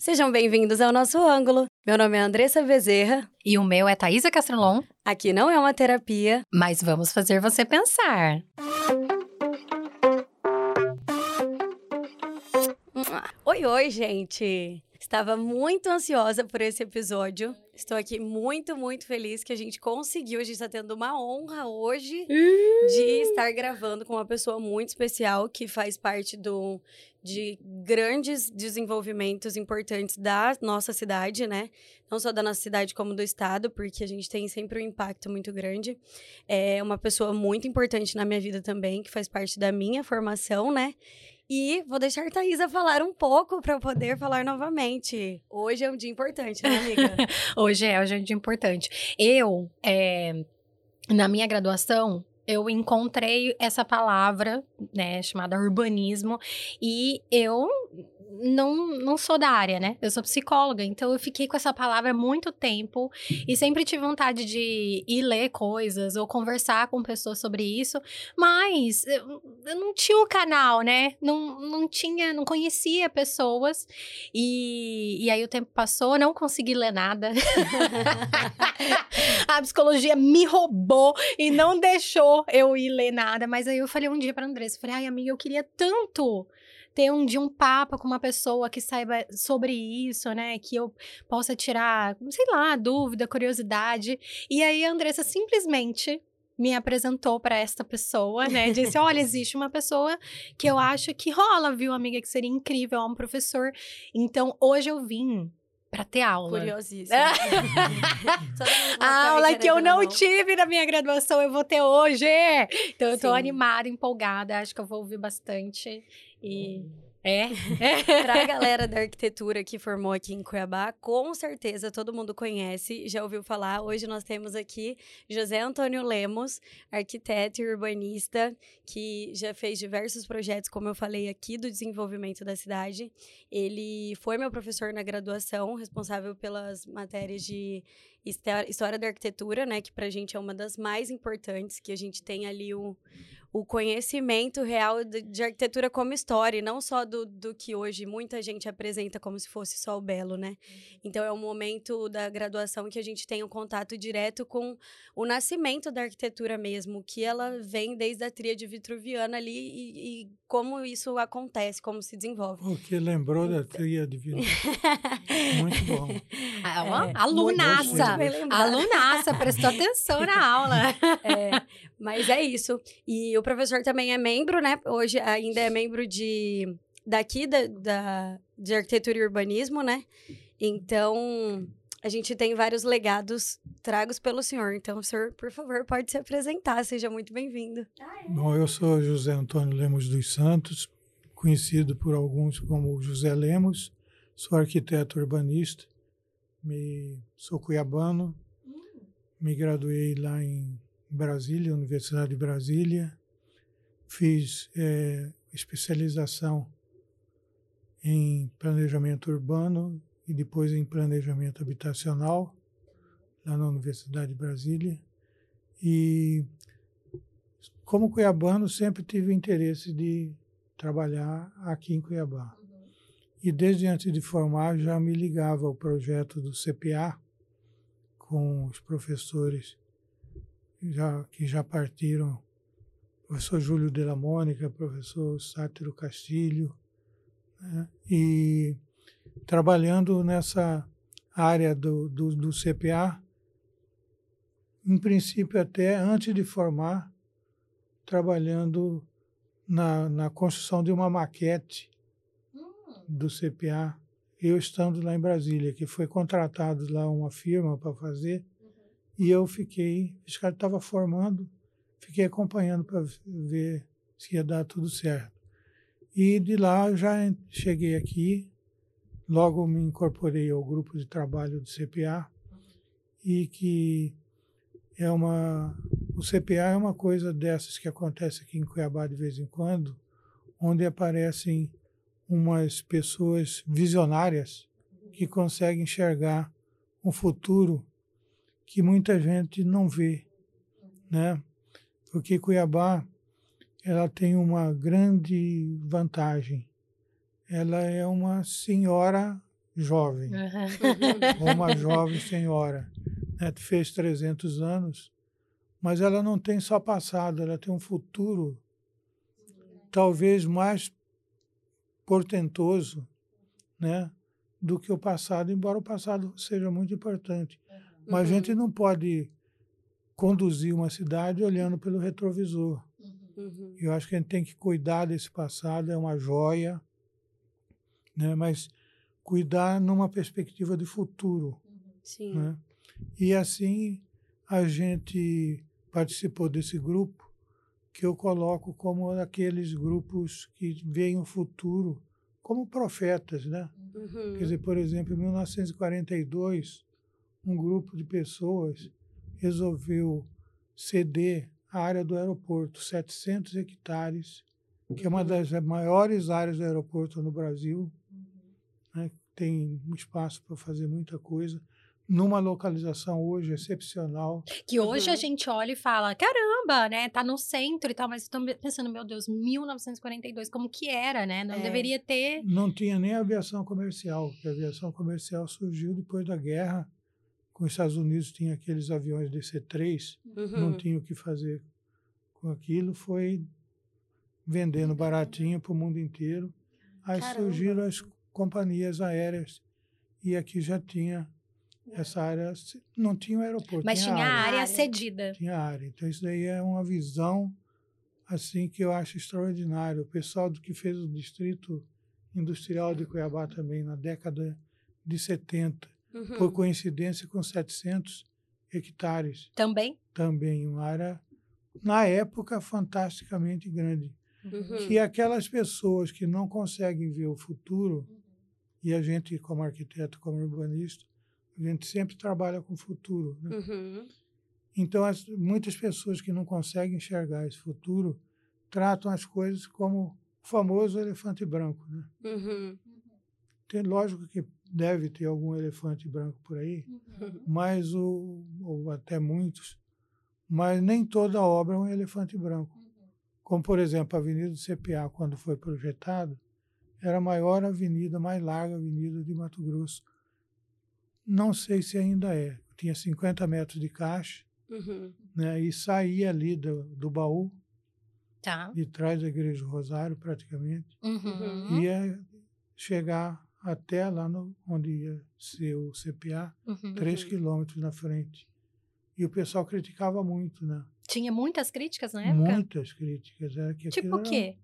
Sejam bem-vindos ao nosso ângulo. Meu nome é Andressa Bezerra. E o meu é Thaisa Castrolon. Aqui não é uma terapia, mas vamos fazer você pensar. Oi, oi, gente! Estava muito ansiosa por esse episódio. Estou aqui muito, muito feliz que a gente conseguiu. A gente está tendo uma honra hoje de estar gravando com uma pessoa muito especial que faz parte do, de grandes desenvolvimentos importantes da nossa cidade, né? Não só da nossa cidade, como do estado, porque a gente tem sempre um impacto muito grande. É uma pessoa muito importante na minha vida também, que faz parte da minha formação, né? E vou deixar a Thaisa falar um pouco para eu poder falar novamente. Hoje é um dia importante, né, amiga? hoje é, hoje é um dia importante. Eu, é, na minha graduação, eu encontrei essa palavra, né, chamada urbanismo, e eu não, não sou da área, né? Eu sou psicóloga, então eu fiquei com essa palavra muito tempo e sempre tive vontade de ir ler coisas ou conversar com pessoas sobre isso, mas eu, eu não tinha o um canal, né? Não, não tinha, não conhecia pessoas e, e aí o tempo passou, não consegui ler nada. a psicologia me roubou e não deixou eu ir ler nada, mas aí eu falei um dia para Andressa, falei, ai amiga, eu queria tanto ter um dia um papo com uma pessoa que saiba sobre isso, né? Que eu possa tirar, sei lá, dúvida, curiosidade. E aí a Andressa simplesmente me apresentou para esta pessoa, né? Disse: Olha, existe uma pessoa que eu acho que rola, viu, amiga? Que seria incrível, é um professor. Então, hoje eu vim para ter aula. Curiosíssima. a aula que eu não tive na minha graduação, eu vou ter hoje. Então, eu tô Sim. animada, empolgada. Acho que eu vou ouvir bastante. E. É. Para a galera da arquitetura que formou aqui em Cuiabá, com certeza todo mundo conhece, já ouviu falar. Hoje nós temos aqui José Antônio Lemos, arquiteto e urbanista, que já fez diversos projetos, como eu falei aqui, do desenvolvimento da cidade. Ele foi meu professor na graduação, responsável pelas matérias de história da arquitetura, né, que para a gente é uma das mais importantes, que a gente tem ali o o conhecimento real de, de, arquitetura como história, e não só do, do que hoje muita gente apresenta como se fosse só o belo, né? Uhum. Então é um momento da graduação que a gente tem um contato direto com o nascimento da arquitetura mesmo, que ela vem desde a tríade vitruviana ali e, e como isso acontece, como se desenvolve. O que lembrou da tríade vitruviana. muito bom. É, alunaça, alunaça, prestou atenção na aula. É, mas é isso. E o professor também é membro, né? Hoje ainda é membro de daqui da, da de arquitetura e urbanismo, né? Então, a gente tem vários legados tragos pelo senhor. Então, o senhor, por favor, pode se apresentar. Seja muito bem-vindo. Bom, eu sou José Antônio Lemos dos Santos, conhecido por alguns como José Lemos. Sou arquiteto urbanista, me, sou cuiabano, me graduei lá em Brasília, Universidade de Brasília, fiz é, especialização em planejamento urbano e depois em planejamento habitacional, lá na Universidade de Brasília. E, como cuiabano, sempre tive interesse de trabalhar aqui em Cuiabá. E desde antes de formar, já me ligava ao projeto do CPA, com os professores já, que já partiram professor Júlio de la Mônica, professor Sátiro Castilho, né? e trabalhando nessa área do, do, do, CPA, em princípio até antes de formar, trabalhando na, na construção de uma maquete do CPA, eu estando lá em Brasília, que foi contratado lá uma firma para fazer, e eu fiquei, esse cara estava formando, fiquei acompanhando para ver se ia dar tudo certo. E de lá já cheguei aqui, logo me incorporei ao grupo de trabalho do CPA e que é uma o CPA é uma coisa dessas que acontece aqui em Cuiabá de vez em quando, onde aparecem umas pessoas visionárias que conseguem enxergar um futuro que muita gente não vê, né? porque Cuiabá ela tem uma grande vantagem. Ela é uma senhora jovem, Uhum. uma jovem senhora. Né? Fez 300 anos, mas ela não tem só passado, ela tem um futuro talvez mais portentoso né? do que o passado, embora o passado seja muito importante. Mas a gente não pode conduzir uma cidade olhando pelo retrovisor. Uhum. Eu acho que a gente tem que cuidar desse passado, é uma joia, né? mas cuidar numa perspectiva de futuro. Sim. Né? E assim a gente participou desse grupo que eu coloco como aqueles grupos que veem o futuro como profetas, né? Uhum. Quer dizer, por exemplo, em 1942, um grupo de pessoas resolveu ceder a área do aeroporto, 700 hectares, que é uma das maiores áreas do aeroporto no Brasil, né? tem espaço para fazer muita coisa, numa localização hoje excepcional. Que hoje a Uhum. gente olha e fala, caramba, né? Tá no centro e tal, mas tô pensando, meu Deus, 1942, como que era, né? Não É. deveria ter. Não tinha nem aviação comercial, porque a aviação comercial surgiu depois da guerra. Com os Estados Unidos tinha aqueles aviões DC-3, não Uhum. tinha o que fazer com aquilo, foi vendendo baratinho para o mundo inteiro. Aí Caramba. surgiram as companhias aéreas e aqui já tinha essa área, não tinha o aeroporto, Mas tinha a área, área Área. cedida. tinha área. Então isso daí é uma visão assim que eu acho extraordinário. O pessoal do que fez o distrito industrial de Cuiabá também na década de 70, Uhum. por coincidência com 700 hectares Também? também, uma área, na época, fantasticamente grande. Uhum. Que aquelas pessoas que não conseguem ver o futuro, e a gente, como arquiteto, como urbanista, a gente sempre trabalha com o futuro. Né? Uhum. Então, as, muitas pessoas que não conseguem enxergar esse futuro tratam as coisas como o famoso elefante branco. Né? Uhum. Tem, lógico que deve ter algum elefante branco por aí, mas o, ou até muitos, mas nem toda obra é um elefante branco. Como, por exemplo, a Avenida do CPA, quando foi projetada, era a maior avenida, mais larga avenida de Mato Grosso. Não sei se ainda é. Tinha 50 metros de caixa, Uhum. né, e saía ali do, do baú, Tá. de trás da Igreja do Rosário, praticamente, Uhum. ia chegar até lá no, onde ia ser o CPA, Uhum. três Uhum. quilômetros na frente. E o pessoal criticava muito, né? Tinha muitas críticas na época? Muitas críticas. Era que Tipo o quê? Era,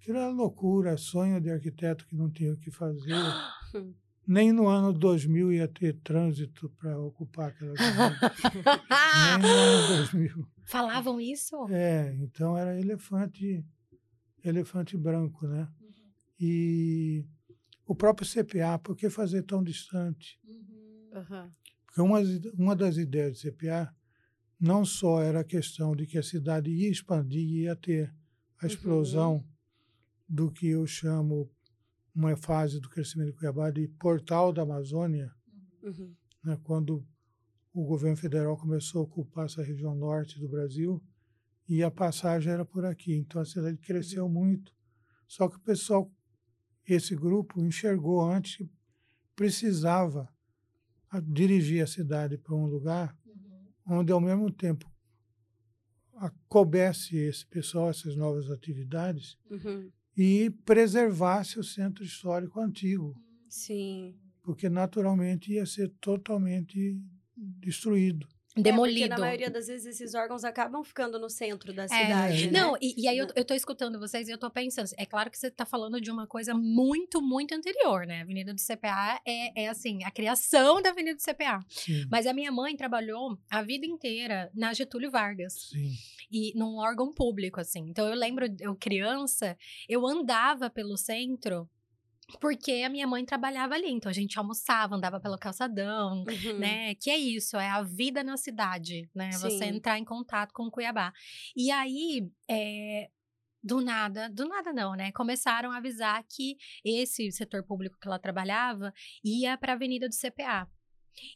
aquilo era loucura, sonho de arquiteto que não tinha o que fazer. Nem no ano 2000 ia ter trânsito para ocupar aquela. Nem no ano 2000. Falavam isso? É, então era elefante, elefante branco, né? E o próprio CPA, por que fazer tão distante? Uhum. Porque uma, uma das ideias do CPA não só era a questão de que a cidade ia expandir, ia ter a explosão do que eu chamo uma fase do crescimento de Cuiabá de portal da Amazônia, Uhum. né, quando o governo federal começou a ocupar essa região norte do Brasil e a passagem era por aqui. Então a cidade cresceu muito. Só que o pessoal, esse grupo, enxergou antes que precisava a- dirigir a cidade para um lugar onde, ao mesmo tempo, coubesse esse pessoal, essas novas atividades, Uhum. E preservasse o centro histórico antigo Sim. porque naturalmente ia ser totalmente destruído. É, Demolido. porque na maioria das vezes esses órgãos acabam ficando no centro da É, cidade, né? Não, e, e aí eu, eu tô escutando vocês e eu tô pensando, é claro que você tá falando de uma coisa muito, muito anterior, né? A Avenida do CPA é, é assim, a criação da Avenida do CPA. Sim, Mas a minha mãe trabalhou a vida inteira na Getúlio Vargas. sim. e num órgão público, assim. Então eu lembro, eu criança, eu andava pelo centro porque a minha mãe trabalhava ali. Então a gente almoçava, andava pelo calçadão, Uhum. né? Que é isso, é a vida na cidade, né? Você Sim. entrar em contato com Cuiabá. E aí, é, do nada, do nada não, né? Começaram a avisar que esse setor público que ela trabalhava ia para a Avenida do CPA.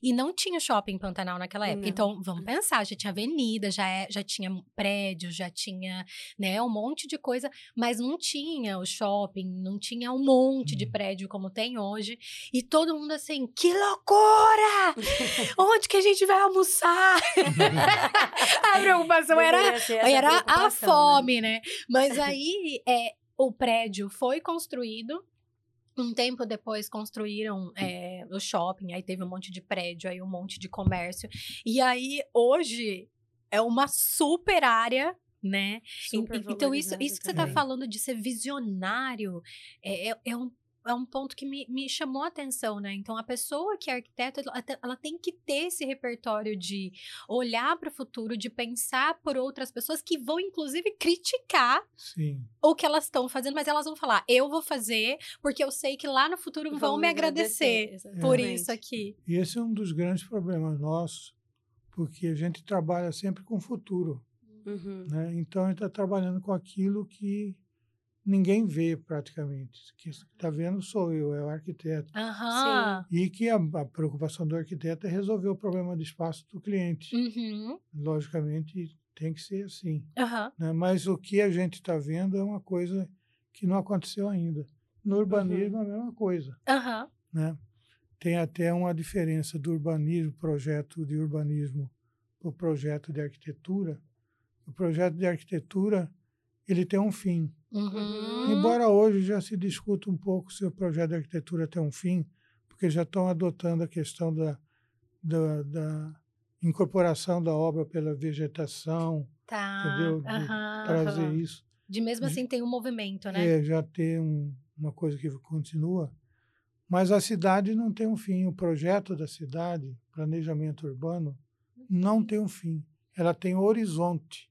E não tinha shopping Pantanal naquela época. Não. Então, vamos pensar, já tinha avenida, já, é- já tinha prédio, já tinha, né, um monte de coisa, mas não tinha o shopping, não tinha um monte de Uhum. prédio como tem hoje. E todo mundo assim, que loucura! Onde que a gente vai almoçar? a preocupação era era a preocupação, né? fome, né? Mas aí é, o prédio foi construído. Um tempo depois construíram é, o shopping, aí teve um monte de prédio, aí um monte de comércio. E aí, hoje, é uma super área, né? Então, isso, isso que você está falando de ser visionário é, é, é um, é um ponto que me, me chamou a atenção, né? Então, a pessoa que é arquiteta, ela, te- ela tem que ter esse repertório de olhar para o futuro, de pensar por outras pessoas que vão, inclusive, criticar Sim. o que elas estão fazendo, mas elas vão falar, eu vou fazer, porque eu sei que lá no futuro vão, me agradecer por exatamente. isso aqui. E esse é um dos grandes problemas nossos, porque a gente trabalha sempre com o futuro. Uhum. Né? Então, a gente está trabalhando com aquilo que ninguém vê praticamente. Quem está vendo sou eu, é o arquiteto. Aham. E que a, a preocupação do arquiteto é resolver o problema de espaço do cliente. Uhum. Logicamente, tem que ser assim. Aham. né? Mas o que a gente está vendo é uma coisa que não aconteceu ainda. No urbanismo, a mesma coisa. Né? Tem até uma diferença do urbanismo, projeto de urbanismo, para o projeto de arquitetura. O projeto de arquitetura ele tem um fim. Uhum. Embora hoje já se discuta um pouco se o projeto de arquitetura tem um fim, porque já estão adotando a questão da, da, da incorporação da obra pela vegetação, Tá. entendeu? De Aham. trazer isso. De mesmo assim tem um movimento, né? É, já ter um, uma coisa que continua. Mas a cidade não tem um fim. O projeto da cidade, planejamento urbano, não tem um fim. Ela tem horizonte.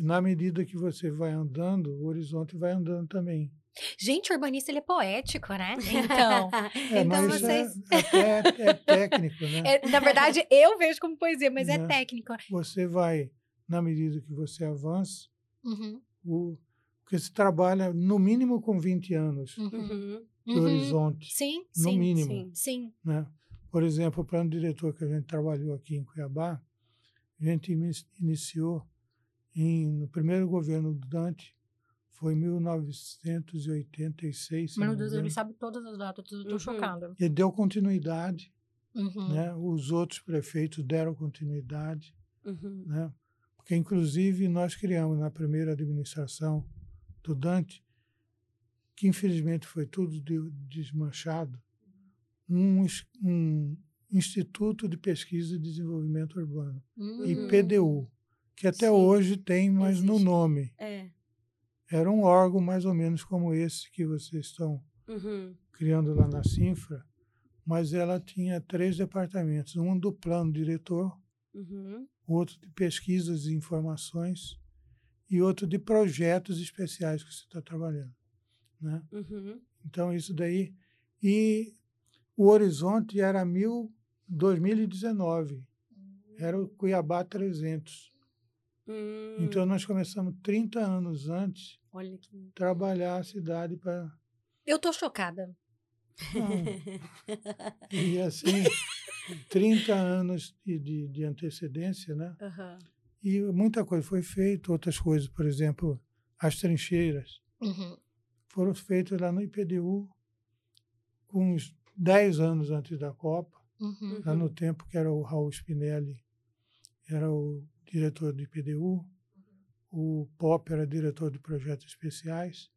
E na medida que você vai andando, o horizonte vai andando também. Gente, o urbanista ele é poético, né? Então, É, Então é- vocês- é, até é técnico, né? é, na verdade eu vejo como poesia, mas é Né? técnico. Você vai, na medida que você avança, Uhum. o, porque se trabalha no mínimo com 20 anos Uhum. Uhum. de Uhum. horizonte, Sim, no sim. mínimo. sim. Sim. né? Por exemplo, o plano diretor que a gente trabalhou aqui em Cuiabá, a gente ini- iniciou em, no primeiro governo do Dante, foi em 1986. se não Meu me Deus, ele sabe todas as datas, eu tô Uhum. chocada. E deu continuidade, Uhum. né? Os outros prefeitos deram continuidade, Uhum. né? Porque inclusive nós criamos na primeira administração do Dante, que infelizmente foi tudo de- desmanchado, um, um Instituto de Pesquisa e Desenvolvimento Urbano, Uhum. IPDU, que até Sim, hoje tem, mas no existe. nome. É. Era um órgão mais ou menos como esse que vocês estão Uhum. criando lá na Cinfra, mas ela tinha três departamentos, um do plano diretor, Uhum. outro de pesquisas e informações e outro de projetos especiais que você está trabalhando, né? Uhum. Então isso daí e o horizonte era mil 2019, era o Cuiabá 300. Hum. Então nós começamos 30 anos antes Olha que. trabalhar a cidade para Eu tô chocada. e assim 30 anos de, de, de antecedência, né? Aham. E muita coisa foi feita, outras coisas, por exemplo, as trincheiras Uhum. foram feitas lá no IPDU uns 10 anos antes da Copa, Uhum. lá no tempo que era o Raul Spinelli, era o diretor do IPDU, o Pop era diretor de projetos especiais.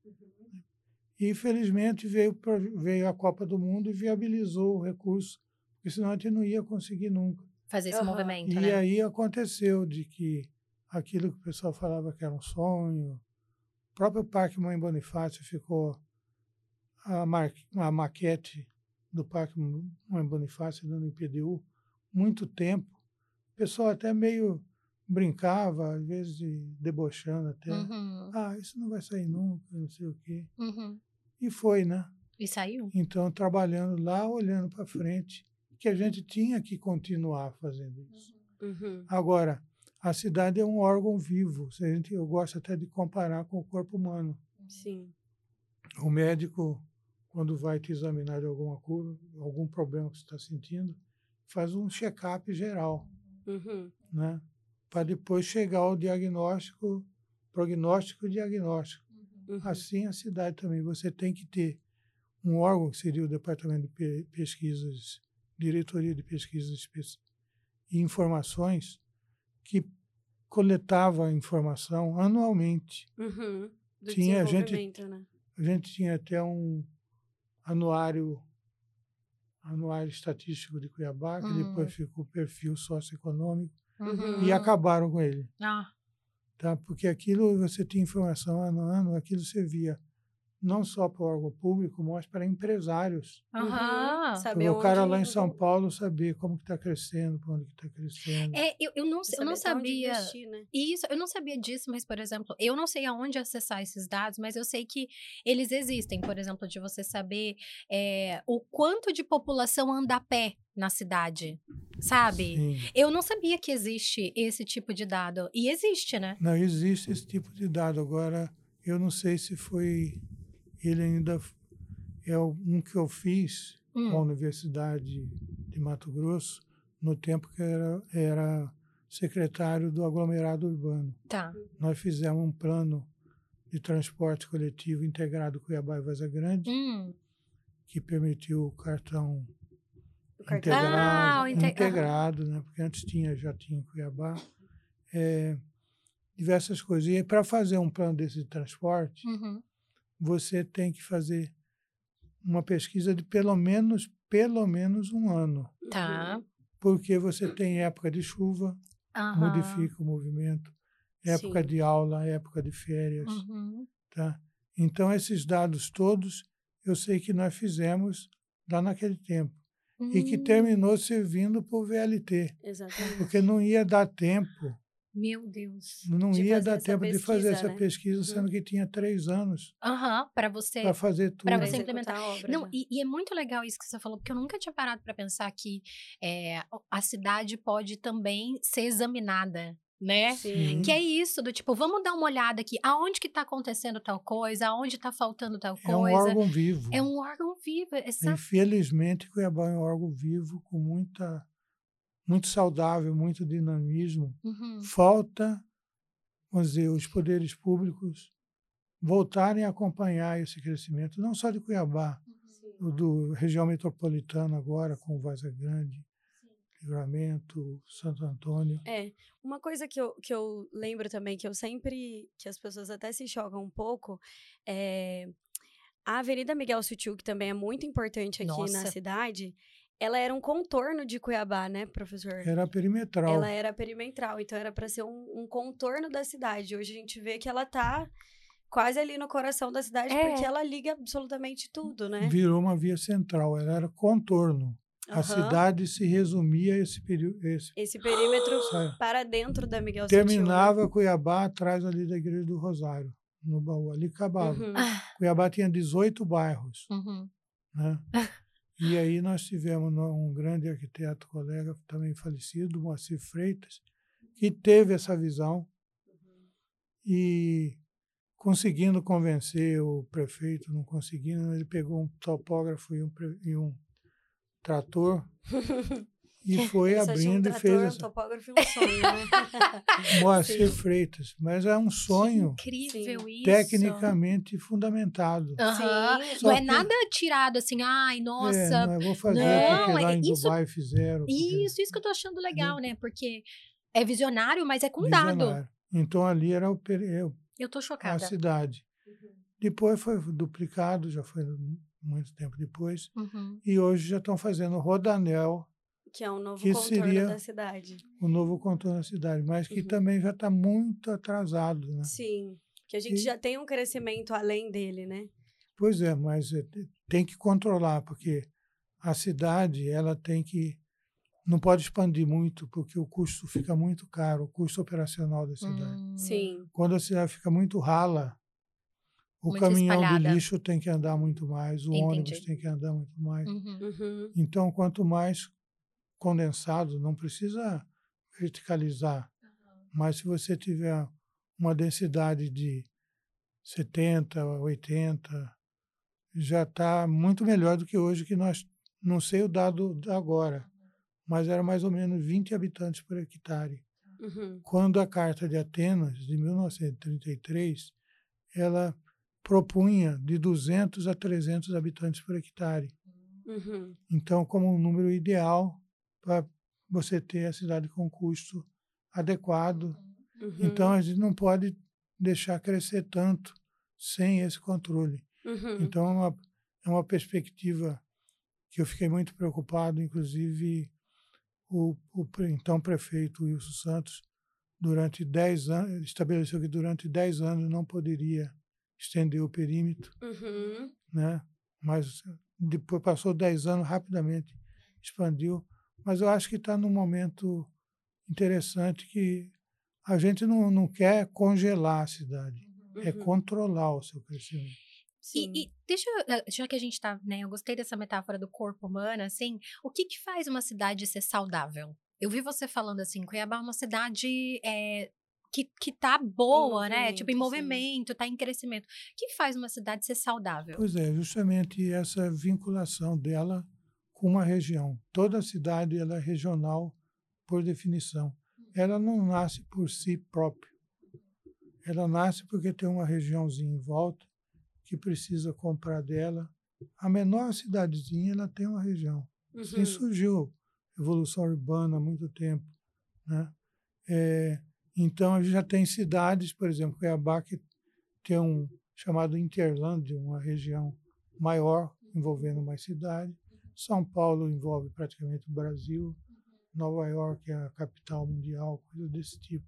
E, infelizmente, veio, o pro- veio a Copa do Mundo e viabilizou o recurso, porque senão a gente não ia conseguir nunca. Fazer esse Aham. movimento, E né? aí aconteceu de que aquilo que o pessoal falava que era um sonho, o próprio Parque Mãe Bonifácio ficou a, mar, a maquete do Parque Mãe Bonifácio no IPDU muito tempo. O pessoal até meio brincava, às vezes debochando até. Uhum. Ah, isso não vai sair nunca, não sei o quê. Uhum. E foi, né? E saiu? Então, trabalhando lá, olhando para frente, que a gente tinha que continuar fazendo isso. Uhum. Agora, a cidade é um órgão vivo. A gente, eu gosto até de comparar com o corpo humano. Sim. O médico, quando vai te examinar de alguma coisa, algum problema que você está sentindo, faz um check-up geral, Uhum. né? Para depois chegar ao diagnóstico, prognóstico e diagnóstico. Uhum. Assim a cidade também. Você tem que ter um órgão que seria o Departamento de Pe- Pesquisas, Diretoria de Pesquisas e Informações, que coletava informação anualmente. Uhum. Do Tinha gente- desenvolvimento, né? A gente tinha até um anuário anuário estatístico de Cuiabá, que Hum. depois ficou perfil socioeconômico, Uhum. e acabaram com ele. Ah, Tá? Porque aquilo você tinha informação ano a ano, aquilo servia não só para o órgão público, mas para empresários. aham. Uhum. Saber o cara onde- lá em São Paulo saber como está crescendo, para onde está crescendo. É, eu, eu não, eu não sabia. investir, né? Isso, eu não sabia disso, mas, por exemplo, eu não sei aonde acessar esses dados, mas eu sei que eles existem. Por exemplo, de você saber é, o quanto de população anda a pé na cidade, sabe? Sim. Eu não sabia que existe esse tipo de dado. E existe, né? Não existe esse tipo de dado. Agora, eu não sei se foi. Ele ainda é um que eu fiz Hum. com a Universidade de Mato Grosso, no tempo que era, era secretário do aglomerado urbano. Tá. Nós fizemos um plano de transporte coletivo integrado Cuiabá e Vaza Grande, Hum. que permitiu o cartão O cartão. Ah, integrado, inte- integrado né? porque antes tinha, já tinha em Cuiabá. É, diversas coisas. E para fazer um plano desse de transporte, Uhum. Você tem que fazer uma pesquisa de pelo menos, pelo menos um ano. Tá. Porque você tem época de chuva, Aham. modifica o movimento, época Sim. de aula, época de férias. Uhum. Tá? Então, esses dados todos, eu sei que nós fizemos lá naquele tempo. E que Hum. terminou servindo para o VLT, Exatamente. porque não ia dar tempo, Meu Deus. não De ia dar essa tempo de fazer pesquisa, essa né? pesquisa, Uhum. sendo que tinha três anos Aham, para você. para fazer tudo. Pra você implementar. a obra Não, já. e, e é muito legal isso que você falou, porque eu nunca tinha parado para pensar que é, a cidade pode também ser examinada, né? Sim. Que é isso, do tipo, vamos dar uma olhada aqui, aonde que tá acontecendo tal coisa, aonde tá faltando tal É um coisa. órgão vivo. É um órgão vivo, exato. Infelizmente, Cuiabá é um órgão vivo com muita, muito saudável, muito dinamismo. Uhum. Falta, vamos dizer, os poderes públicos voltarem a acompanhar esse crescimento, não só de Cuiabá, o do região metropolitana agora, com Vaza Grande, Livramento, Santo Antônio. É, uma coisa que eu, que eu lembro também, que eu sempre, que as pessoas até se chocam um pouco, é a Avenida Miguel Sutil, que também é muito importante aqui na Nossa. cidade, ela era um contorno de Cuiabá, né, professor? Era perimetral. Ela era perimetral, então era para ser um, um contorno da cidade. Hoje a gente vê que ela tá quase ali no coração da cidade, É. porque ela liga absolutamente tudo, né? Virou uma via central, ela era contorno. A Aham. cidade se resumia a esse período. Esse, Esse perímetro sabe? para dentro da Miguel? Terminava Cuiabá atrás ali da Igreja do Rosário, no baú. Ali acabava. Uhum. Cuiabá tinha 18 bairros. Uhum. Né? E aí nós tivemos um grande arquiteto, colega, também falecido, Moacir Freitas, que teve essa visão e conseguindo convencer o prefeito, não conseguindo, ele pegou um topógrafo e um, e um trator e foi tinha um abrindo e fez um essa. topógrafo e um sonho, né? Moacir Sim. Freitas, mas é um sonho Incrível isso. tecnicamente fundamentado. Sim. Não é que- nada tirado assim, ai, É, nossa. não, eu vou fazer Não, porque lá é em isso- Dubai fizeram. porque- Isso, isso que eu tô achando legal, né? Porque é visionário, mas é com dado. Visionário. Então ali era o, é Eu tô a chocada. cidade. Depois foi duplicado, já foi muito tempo depois. Uhum. E hoje já estão fazendo o Rodanel, Que é um novo Que contorno seria- da cidade. o novo contorno da cidade, mas que Uhum. também já está muito atrasado. Né? Sim. Que a gente E- já tem um crescimento além dele, né? Pois é, mas te- tem que controlar, porque a cidade ela tem que. Não pode expandir muito, porque o custo fica muito caro, o custo operacional da cidade. Hum. Sim. Quando a cidade fica muito rala, o Muito caminhão espalhada. de lixo tem que andar muito mais, o ônibus Entendi. tem que andar muito mais. Uhum. Uhum. Então, quanto mais condensado, não precisa verticalizar, mas se você tiver uma densidade de 70, 80, já está muito melhor do que hoje, que nós, não sei o dado agora, mas era mais ou menos 20 habitantes por hectare. Uhum. Quando a Carta de Atenas, de 1933, ela propunha de 200 a 300 habitantes por hectare. Uhum. Então, como um número ideal para você ter a cidade com custo adequado. Uhum. Então, a gente não pode deixar crescer tanto sem esse controle. Uhum. Então, é uma, é uma perspectiva que eu fiquei muito preocupado, inclusive o, o então prefeito Wilson Santos, durante 10 anos, estabeleceu que durante 10 anos não poderia estender o perímetro, Uhum. né? mas depois passou 10 anos, rapidamente expandiu. Mas eu acho que está num momento interessante que a gente não, não quer congelar a cidade, é Uhum. controlar o seu crescimento. Sim. E, e deixa, eh, já que a gente tá, né, eu gostei dessa metáfora do corpo humano, assim, o que que faz uma cidade ser saudável? Eu vi você falando assim, Cuiabá é uma cidade é, que, que tá boa, né? Tipo, em movimento, sim. movimento, tá em crescimento. O que faz uma cidade ser saudável? Pois é, justamente essa vinculação dela uma região. Toda cidade ela é regional por definição. Ela não nasce por si própria. Ela nasce porque tem uma regiãozinha em volta que precisa comprar dela. A menor cidadezinha ela tem uma região. Assim Uhum. surgiu evolução urbana há muito tempo. Né? É, então, a gente já tem cidades, por exemplo, Cuiabá, que tem um chamado Interlândia, uma região maior, envolvendo mais cidades. São Paulo envolve praticamente o Brasil. Nova York é a capital mundial, coisa desse tipo.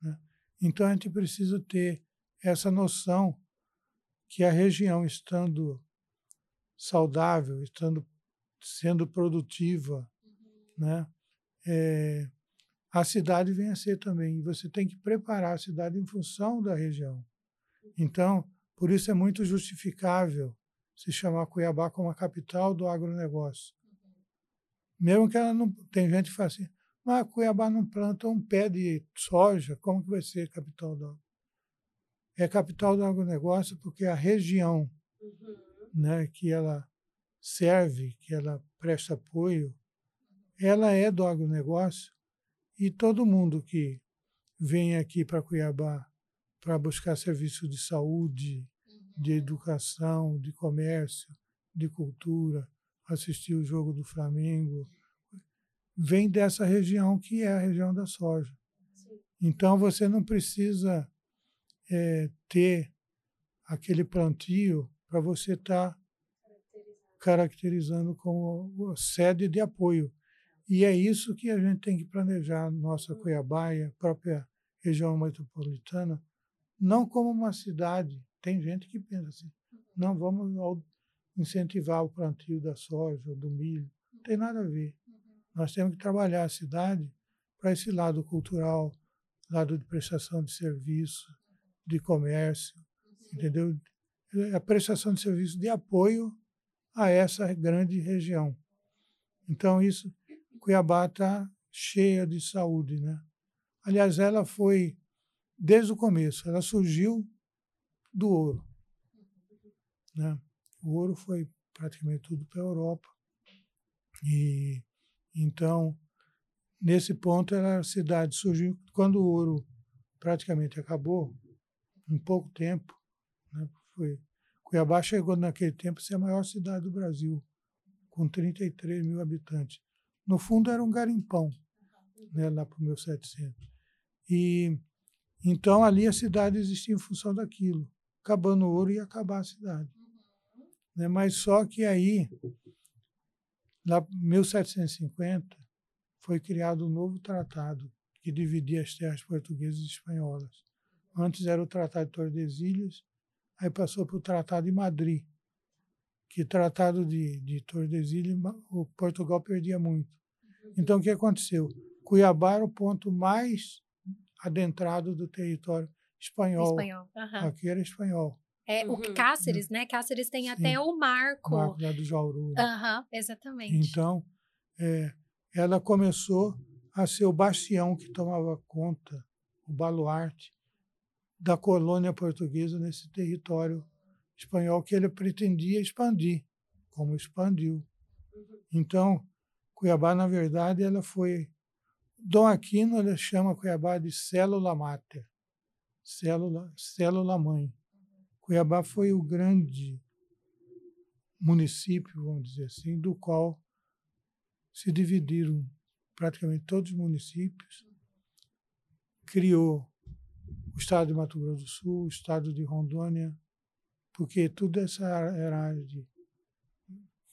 Né? Então, a gente precisa ter essa noção que a região, estando saudável, estando sendo produtiva, né? É, a cidade vem a ser também. E você tem que preparar a cidade em função da região. Então, por isso é muito justificável se chamar Cuiabá como a capital do agronegócio. Mesmo que ela não. Tem gente que fala assim, mas Cuiabá não planta um pé de soja, como que vai ser capital do É capital do agronegócio porque a região Uhum. né, que ela serve, que ela presta apoio, ela é do agronegócio e todo mundo que vem aqui para Cuiabá para buscar serviços de saúde, de educação, de comércio, de cultura, assistir o jogo do Flamengo, vem dessa região que é a região da soja. Então você não precisa eh, ter aquele plantio para você estar caracterizando como sede de apoio. E é isso que a gente tem que planejar nossa Cuiabá e a própria região metropolitana, não como uma cidade. Tem gente que pensa assim, não vamos incentivar o plantio da soja ou do milho. Não tem nada a ver. Nós temos que trabalhar a cidade para esse lado cultural, lado de prestação de serviço, de comércio, entendeu? A prestação de serviço de apoio a essa grande região. Então, isso, Cuiabá está cheia de saúde, né? Aliás, ela foi, desde o começo, ela surgiu do ouro. Né? O ouro foi praticamente tudo para a Europa. E, então, nesse ponto, a cidade surgiu, quando o ouro praticamente acabou, em pouco tempo, né? foi Cuiabá chegou naquele tempo a ser a maior cidade do Brasil, com 33 mil habitantes. No fundo era um garimpão, né, lá para o 1700. E então ali a cidade existia em função daquilo. Acabando o ouro ia acabar a cidade. Né, mas só que aí, lá em 1750, foi criado um novo tratado que dividia as terras portuguesas e espanholas. Antes era o Tratado de Tordesilhas, aí passou para o Tratado de Madrid, que Tratado de, de Tordesilhas o Portugal perdia muito. Então, o que aconteceu? Cuiabá era o ponto mais adentrado do território espanhol. Espanhol. Aqui era espanhol, É, O Uhum. Cáceres, né? Cáceres tem Sim. até o marco. o Marco lá do Jauru. Aham, exatamente. Então, é, ela começou a ser o bastião que tomava conta, o baluarte da colônia portuguesa nesse território espanhol que ele pretendia expandir, como expandiu. Então, Cuiabá, na verdade, ela foi. Dom Aquino ele chama Cuiabá de célula máter, célula, célula mãe. Cuiabá foi o grande município, vamos dizer assim, do qual se dividiram praticamente todos os municípios, criou o estado de Mato Grosso do Sul, o estado de Rondônia, porque tudo essa era área de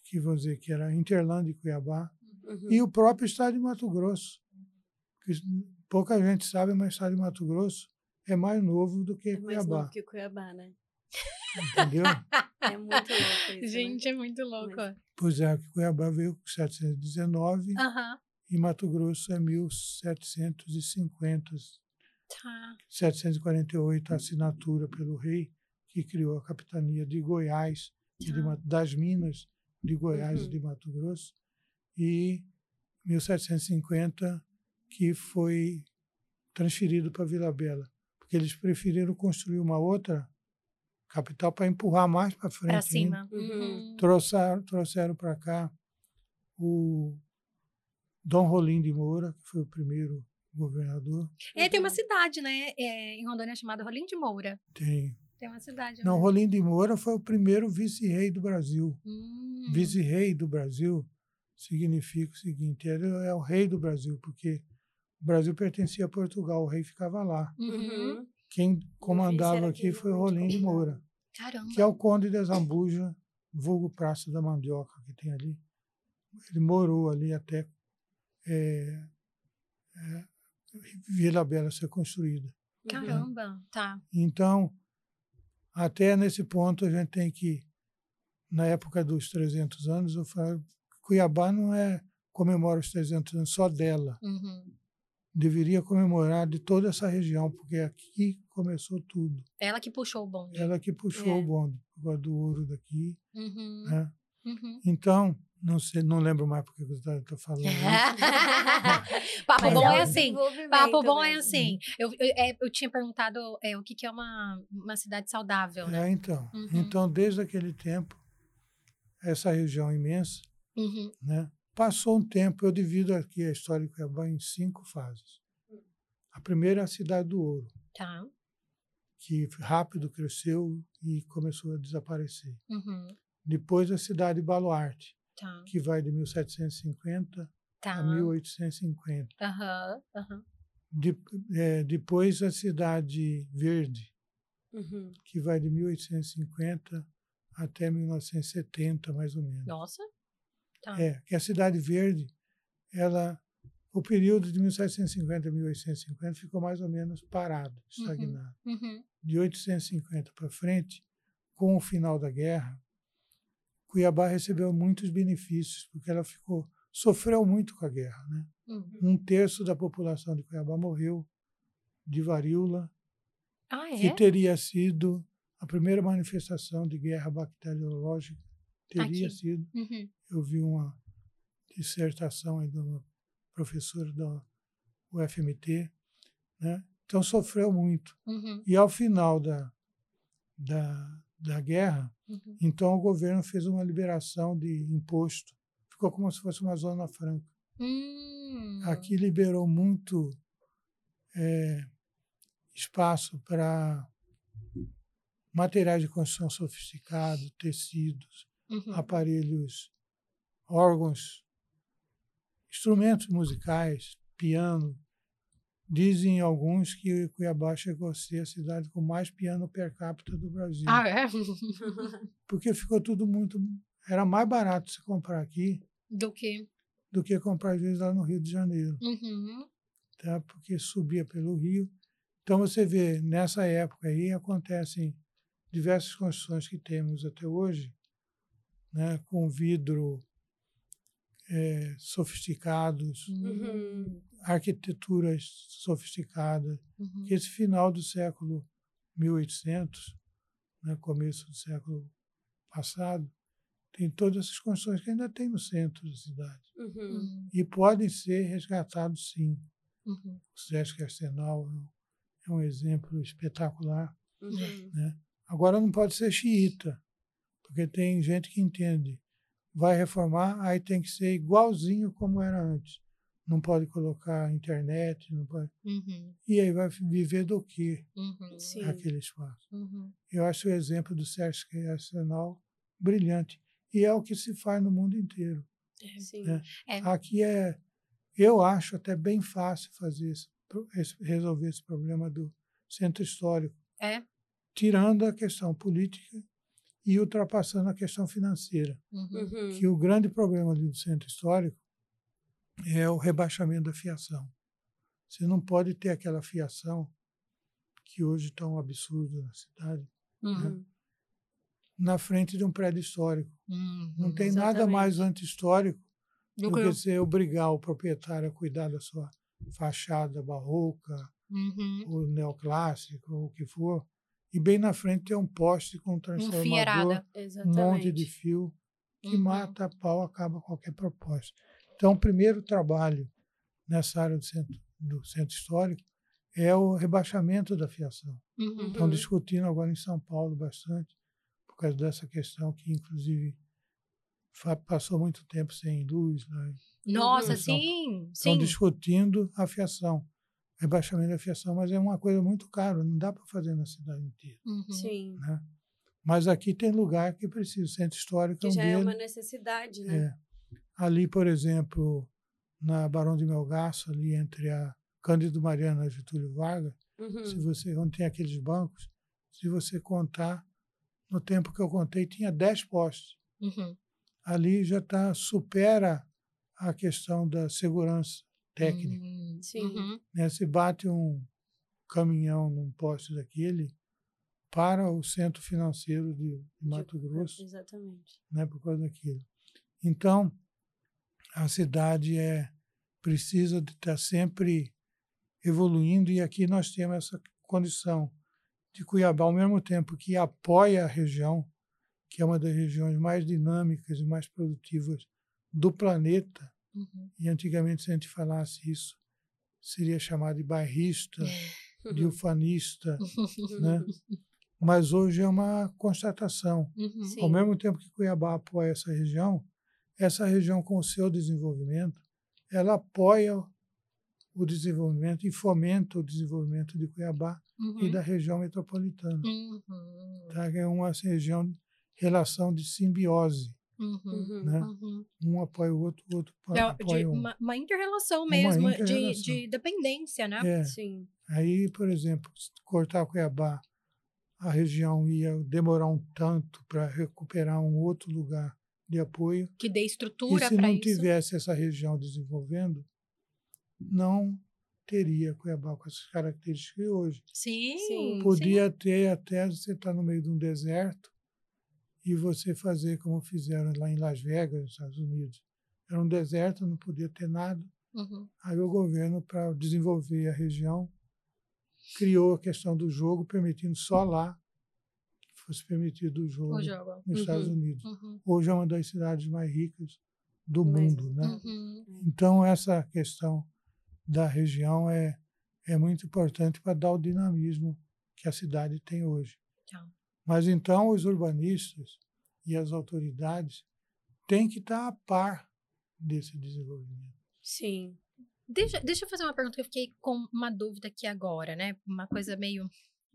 que vamos dizer que era Interlândia e Cuiabá, uhum. e o próprio estado de Mato Grosso, que pouca gente sabe, mas o estado de Mato Grosso é mais novo do que é Cuiabá. Mais novo que Cuiabá, né? Entendeu? É muito louco isso. Né? Gente, né? é muito louco. Mas... Pois é, Cuiabá veio com 719 uhum. e Mato Grosso é 1750. Tá. 748, a assinatura pelo rei, que criou a capitania de Goiás, tá. de, das Minas de Goiás uhum. e de Mato Grosso. E 1750, que foi transferido para Vila Bela, porque eles preferiram construir uma outra capital para empurrar mais para frente. Para cima. Uhum. Trouxeram, trouxeram para cá o Dom Rolim de Moura, que foi o primeiro governador. É, tem uma cidade, né, é, em Rondônia chamada Rolim de Moura. Tem. Tem uma cidade. Não, né? Rolim de Moura foi o primeiro vice-rei do Brasil. Hum. Vice-rei do Brasil significa o seguinte: ele é o rei do Brasil, porque o Brasil pertencia a Portugal, o rei ficava lá. Uhum. Quem comandava aqui foi o Rolim de Moura. Caramba. Que é o conde de Zambuja, vulgo Praça da Mandioca, que tem ali. Ele morou ali até é, é, Vila Bela ser construída. Caramba, tá. Então, até nesse ponto, a gente tem que, na época dos 300 anos, eu falo, Cuiabá não é comemora os 300 anos só dela. Uhum deveria comemorar de toda essa região, porque aqui começou tudo. Ela que puxou o bonde. Ela que puxou é. o bonde, por do ouro daqui. Uhum. Né? Uhum. Então, não sei, não lembro mais porque você está falando Papo Mas bom é, assim. Papo bom é mesmo. é assim. Eu, eu, é, eu tinha perguntado é, o que, que é uma, uma cidade saudável, né? É, então. Uhum. Então, desde aquele tempo, essa região imensa, uhum. né? Passou um tempo, eu divido aqui a história de Cuiabá em cinco fases. A primeira é a Cidade do Ouro, tá. que rápido cresceu e começou a desaparecer. Uhum. Depois a Cidade Baluarte, tá. que vai de 1750 tá. a 1850. Uhum. Uhum. De, é, depois a Cidade Verde, uhum. que vai de 1850 até 1970, mais ou menos. Nossa! Tá. É, que a Cidade Verde, ela, o período de 1750 a 1850 ficou mais ou menos parado, uhum, estagnado. Uhum, uhum. De 1850 para frente, com o final da guerra, Cuiabá recebeu muitos benefícios, porque ela ficou sofreu muito com a guerra. Né? Uhum. Um terço da população de Cuiabá morreu de varíola, ah, é? que teria sido a primeira manifestação de guerra bacteriológica teria Aqui. sido. Uhum. Eu vi uma dissertação de uma professora da UFMT, né? Então sofreu muito. Uhum. E ao final da, da, da guerra, uhum. então o governo fez uma liberação de imposto. Ficou como se fosse uma zona franca. Hum. Aqui liberou muito é, espaço para materiais de construção sofisticados, tecidos, uhum. aparelhos, órgãos, instrumentos musicais, piano. Dizem alguns que Cuiabá chegou a ser a cidade com mais piano per capita do Brasil. Ah, é? Porque ficou tudo muito. Era mais barato se comprar aqui do que do que comprar às vezes lá no Rio de Janeiro. Uhum. Tá? Porque subia pelo Rio. Então você vê, nessa época aí acontecem diversas construções que temos até hoje né, com vidro é, sofisticados, uhum. arquiteturas sofisticadas. Uhum. Esse final do século 1800, né, começo do século passado, tem todas essas construções que ainda tem no centro da cidade. Uhum. E podem ser resgatados, sim. Uhum. O Sesc Arsenal é um exemplo espetacular. Uhum. Né? Agora não pode ser xiita, porque tem gente que entende vai reformar, aí tem que ser igualzinho como era antes. Não pode colocar internet, não pode. Uhum, E aí vai viver do quê uhum, aquele espaço? uhum. Eu acho o exemplo do Sesc Arsenal brilhante. E é o que se faz no mundo inteiro. Sim. É. É. Aqui é, eu acho até bem fácil fazer esse- resolver esse problema do centro histórico, É. tirando a questão política e ultrapassando a questão financeira. Uhum. Uhum. Que o grande problema ali do centro histórico é o rebaixamento da fiação. Você não pode ter aquela fiação que hoje está um absurdo na cidade, Uhum. na frente de um prédio histórico. Uhum. Não tem nada mais anti-histórico Do que você obrigar o proprietário a cuidar da sua fachada barroca, Uhum. ou neoclássica, ou o que for, e bem na frente tem um poste com um transformador, um monte de fio que Uhum. mata a pau, acaba qualquer propósito. Então, o primeiro trabalho nessa área do centro, do centro histórico é o rebaixamento da fiação. Uhum. Estão Uhum. discutindo agora em São Paulo bastante, por causa dessa questão que, inclusive, passou muito tempo sem luz. Né? Nossa, sim, Estão sim. discutindo a fiação, rebaixamento da fiação, mas é uma coisa muito cara, não dá para fazer na cidade inteira. Uhum. Sim. Né? Mas aqui tem lugar que precisa, o centro histórico é Que um já é uma necessidade, né? É. Ali, por exemplo, na Barão de Melgaço, ali entre a Cândido Mariana e a Getúlio Vargas, Uhum. se você, onde tem aqueles bancos, se você contar, no tempo que eu contei, tinha 10 postes. Uhum. Ali já tá, supera a questão da segurança técnica. Uhum. Sim. Uhum. né? Se bate um caminhão num poste daquele, para o centro financeiro de Mato Grosso, Exatamente. né, por causa daquilo. Então, a cidade é precisa de estar sempre evoluindo e aqui nós temos essa condição de Cuiabá, ao mesmo tempo que apoia a região, que é uma das regiões mais dinâmicas e mais produtivas do planeta, Uhum. e antigamente se a gente falasse isso, seria chamado de bairrista, de Uhum. ufanista, né? Mas hoje é uma constatação. Uhum. Ao mesmo tempo que Cuiabá apoia essa região, essa região com o seu desenvolvimento, ela apoia o desenvolvimento e fomenta o desenvolvimento de Cuiabá Uhum. e da região metropolitana. Uhum. Tá? É uma região, relação de simbiose. Uhum. Uhum. Né? Uhum. Um apoia o outro, o outro É, apoia de um. uma, uma inter-relação Uma mesmo, de- inter-relação. De, dependência, né? É. Sim. Aí, por exemplo, se cortar Cuiabá, a região ia demorar um tanto para recuperar um outro lugar de apoio. Que dê E estrutura se para não isso. tivesse essa região desenvolvendo, não teria Cuiabá com essas características que hoje. Sim, Sim. Podia ter até você estar no meio de um deserto e você fazer como fizeram lá em Las Vegas, nos Estados Unidos. Era um deserto, não podia ter nada. Uhum. Aí o governo, para desenvolver a região, criou a questão do jogo, permitindo só lá que fosse permitido o jogo O jogo. nos Estados Uhum. Unidos. Uhum. Hoje é uma das cidades mais ricas do Mais- mundo, né? Uhum. Então essa questão da região é é muito importante para dar o dinamismo que a cidade tem hoje. Tá. Mas então os urbanistas e as autoridades têm que estar a par desse desenvolvimento. Sim. Deixa, deixa eu fazer uma pergunta que eu fiquei com uma dúvida aqui agora, né? Uma coisa meio.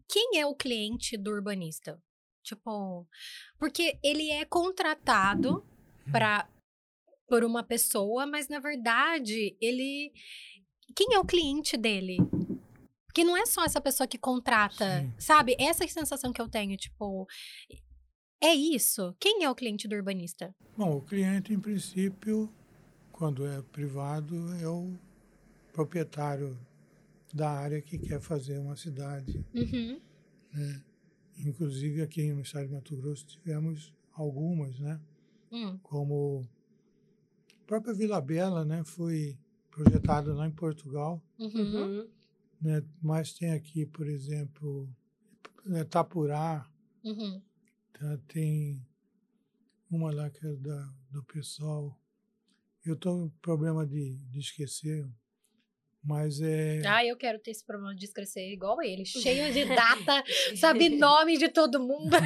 Quem é o cliente do urbanista? Tipo, porque ele é contratado para por uma pessoa, mas na verdade ele. Quem é o cliente dele? Porque não é só essa pessoa que contrata, Sim. sabe? Essa é a sensação que eu tenho, tipo. É isso? Quem é o cliente do urbanista? Bom, o cliente, em princípio, quando é privado, é o proprietário da área que quer fazer uma cidade. Uhum. Né? Inclusive, aqui no estado de Mato Grosso, tivemos algumas, né? Hum. como a própria Vila Bela né? foi projetada lá em Portugal, Uhum. Né? mas tem aqui, por exemplo, né, Tapurá, Uhum. tá? tem uma lá que é da, do pessoal. Eu estou com problema de, de esquecer. Mas é. Ah, eu quero ter esse problema de crescer igual ele, cheio de data, sabe nome de todo mundo.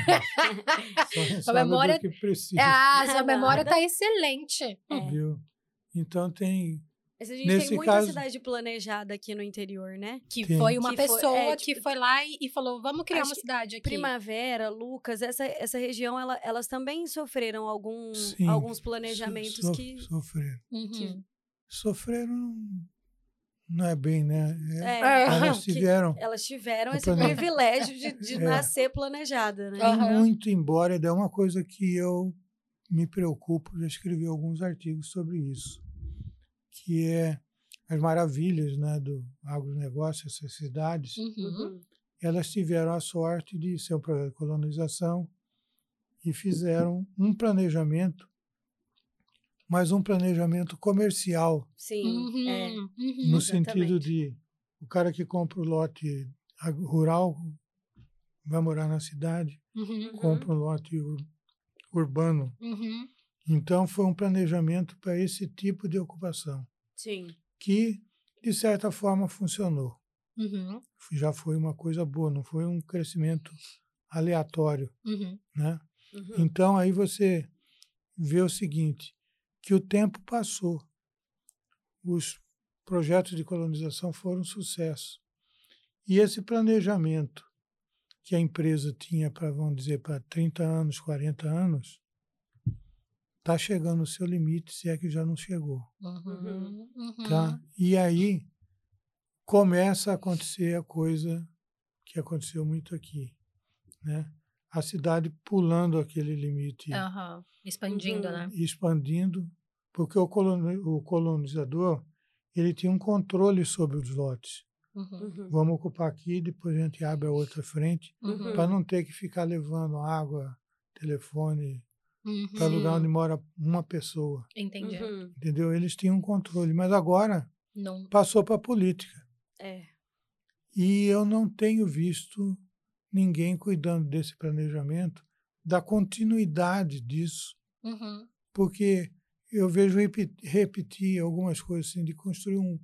só, só memória- que precisa. ah, sua Nada. memória tá excelente. É. Viu? Então tem. Mas a gente Nesse tem muita caso- cidade planejada aqui no interior, né? Que Sim. foi uma Que foi- pessoa é, que tipo, foi lá e, e falou: vamos criar acho uma que cidade aqui. Primavera, Lucas, essa, essa região, ela- elas também sofreram algum, Sim, alguns so- planejamentos so- que. Sofreram. Uhum. Sofreram não- é bem, né? É- É, elas que tiveram. elas tiveram esse plane- privilégio de, de É. nascer planejada, né? Aham. muito embora, é uma coisa que eu me preocupo, já escrevi alguns artigos sobre isso, que é as maravilhas né, do agronegócio, essas cidades, Uhum. Uhum. elas tiveram a sorte de ser um projeto de colonização e fizeram um planejamento, mas um planejamento comercial, Sim, Uhum. é. Uhum. no exatamente. sentido de o cara que compra o lote rural vai morar na cidade, Uhum. compra um lote ur- urbano. Então, foi um planejamento para esse tipo de ocupação, Sim. que, de certa forma, funcionou. Uhum. Já foi uma coisa boa, não foi um crescimento aleatório. Uhum. Né? Uhum. Então, aí você vê o seguinte, que o tempo passou. Os projetos de colonização foram um sucesso. E esse planejamento que a empresa tinha para, vamos dizer, para 30 anos, 40 anos, está chegando no seu limite, se é que já não chegou. Uhum. Uhum. Tá? E aí começa a acontecer a coisa que aconteceu muito aqui. Né? A cidade pulando aquele limite Aham. Expandindo, Uhum. né? expandindo, porque o, coloni- o colonizador ele tinha um controle sobre os lotes. Uhum. Uhum. Vamos ocupar aqui, depois a gente abre a outra frente, Uhum. para não ter que ficar levando água, telefone, Uhum. para lugar onde mora uma pessoa. Entendi. Uhum. Entendeu? Eles tinham um controle, mas agora Não. passou para a política. É. E eu não tenho visto ninguém cuidando desse planejamento, da continuidade disso. Uhum. porque eu vejo repetir algumas coisas assim, de construir um,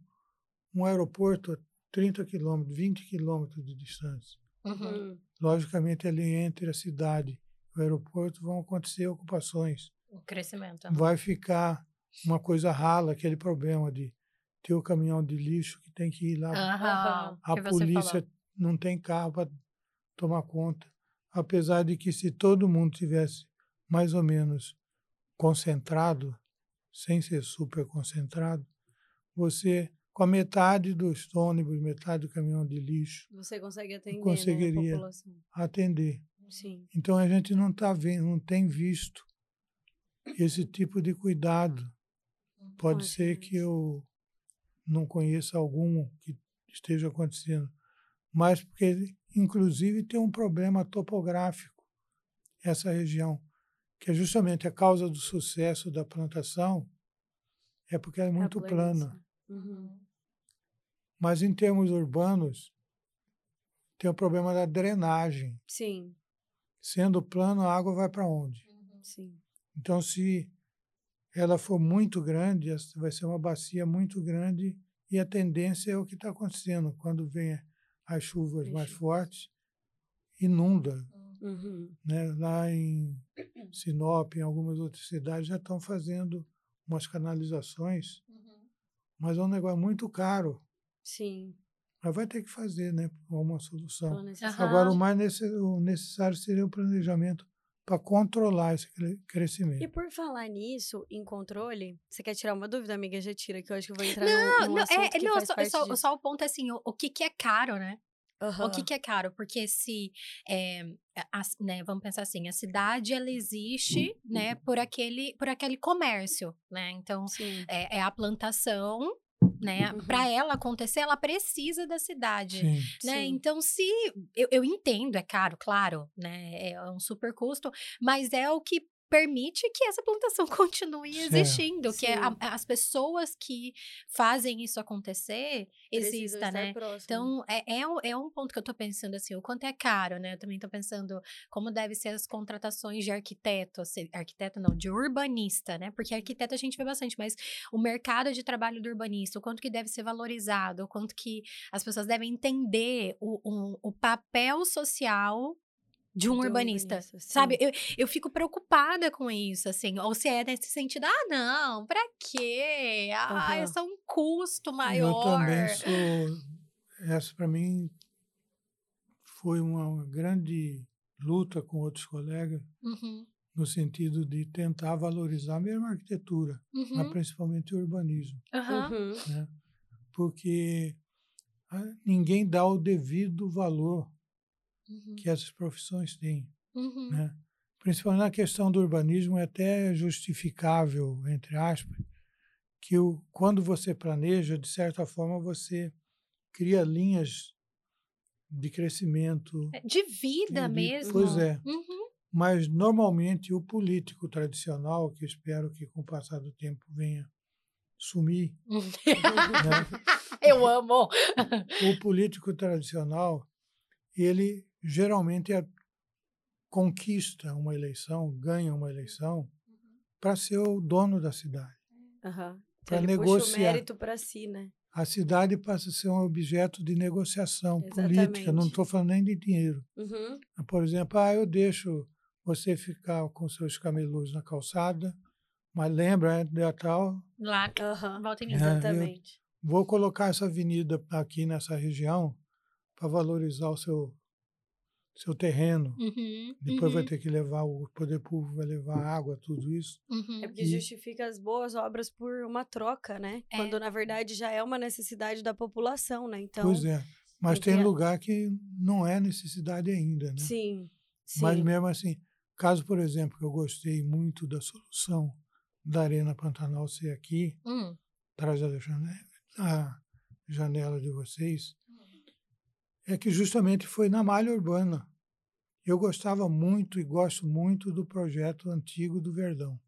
um aeroporto a 30 quilômetros, 20 quilômetros de distância. Uhum. Uhum. Logicamente, ali entre a cidade o aeroporto vão acontecer ocupações. O crescimento. Vai ficar uma coisa rala, aquele problema de ter o caminhão de lixo que tem que ir lá. Aham. a polícia falou. não tem carro para tomar conta. Apesar de que se todo mundo tivesse mais ou menos concentrado, sem ser super concentrado, você, com a metade dos ônibus, metade do caminhão de lixo, Você consegue atender né, conseguiria. a população. atender. Sim. Então a gente não tá vendo, não tem visto esse tipo de cuidado. Pode Com ser que eu não conheça algum que esteja acontecendo, mas porque inclusive tem um problema topográfico essa região, que é justamente a causa do sucesso da plantação, é porque é muito A plana. Uhum. Mas em termos urbanos, tem o problema da drenagem. Sim, Sendo plano, a água vai para onde? sim. Então, se ela for muito grande, vai ser uma bacia muito grande e a tendência é o que está acontecendo. Quando vem as chuvas As mais fortes, inunda. Uhum. Né? Lá em Sinop, em algumas outras cidades, já estão fazendo umas canalizações, mas é um negócio muito caro. Sim. Mas vai ter que fazer, né? Uma solução. Agora, o mais nesse- o necessário seria o planejamento para controlar esse cre- crescimento. E por falar nisso, em controle, você quer tirar uma dúvida, amiga? Já tira, que eu acho que eu vou entrar Não, num, num não, assunto é, que não faz só, parte só, disso. só o ponto é assim, o, o que que é caro, né? O Aham. que que é caro? Porque se, é, a- né, vamos pensar assim, a cidade, ela existe, né, por aquele, por aquele comércio, né? Então, é, é a plantação, né? Uhum. Para ela acontecer, ela precisa da cidade. Sim. Né? Sim. Então, se eu, eu entendo, é caro, claro, né? É um super custo, mas é o que permite que essa plantação continue Certo. existindo, que é a- Sim. as pessoas que fazem isso acontecer Precisam exista, estar né? próximo. Então, é, é, um, é um ponto que eu tô pensando assim, o quanto é caro, né? Eu também tô pensando como deve ser as contratações de arquiteto, assim, arquiteto não, de urbanista, né? Porque arquiteto a gente vê bastante, mas o mercado de trabalho do urbanista, o quanto que deve ser valorizado, o quanto que as pessoas devem entender o, o, o papel social de um Do urbanista, urbanista, sabe? Eu, eu fico preocupada com isso, assim, ou se é nesse sentido, ah, não, pra quê? Ah, é Aham. só um custo Eu maior. também sou. Essa, para mim, foi uma grande luta com outros colegas, Uhum, no sentido de tentar valorizar mesmo a arquitetura, mas uhum, principalmente o urbanismo. Uhum. né? porque ah, ninguém dá o devido valor Uhum, que essas profissões têm. uhum, né? Principalmente na questão do urbanismo, é até justificável, entre aspas, que o, quando você planeja, de certa forma, você cria linhas de crescimento. É, De vida de- mesmo. Pois é. Uhum, Mas, normalmente, o político tradicional, que espero que com o passar do tempo venha sumir, né? Eu amo. o político tradicional, ele geralmente é- conquista uma eleição, ganha uma eleição para ser o dono da cidade. Pra Então ele puxa o negociar. mérito pra si, né? A cidade passa a ser um objeto de negociação política, não Exatamente. estou falando nem de dinheiro. Uhum. Por exemplo, ah, eu deixo você ficar com seus camelôs na calçada, mas lembra, é dia tal, Lá, Aham. volta em É, Exatamente. vou colocar essa avenida aqui nessa região para valorizar o seu, seu terreno. Uhum, Depois vai uhum, ter que levar, o poder público vai levar água, tudo isso. uhum. É porque E- justifica as boas obras por uma troca, né? É. Quando na verdade já é uma necessidade da população, né? Então, pois é. Mas tem que- lugar que não é necessidade ainda, né? sim, sim. Mas mesmo assim, caso, por exemplo, que eu gostei muito da solução da Arena Pantanal ser aqui, Hum, atrás da janela, a janela de vocês, é que justamente foi na malha urbana. Eu gostava muito e gosto muito do projeto antigo do Verdão.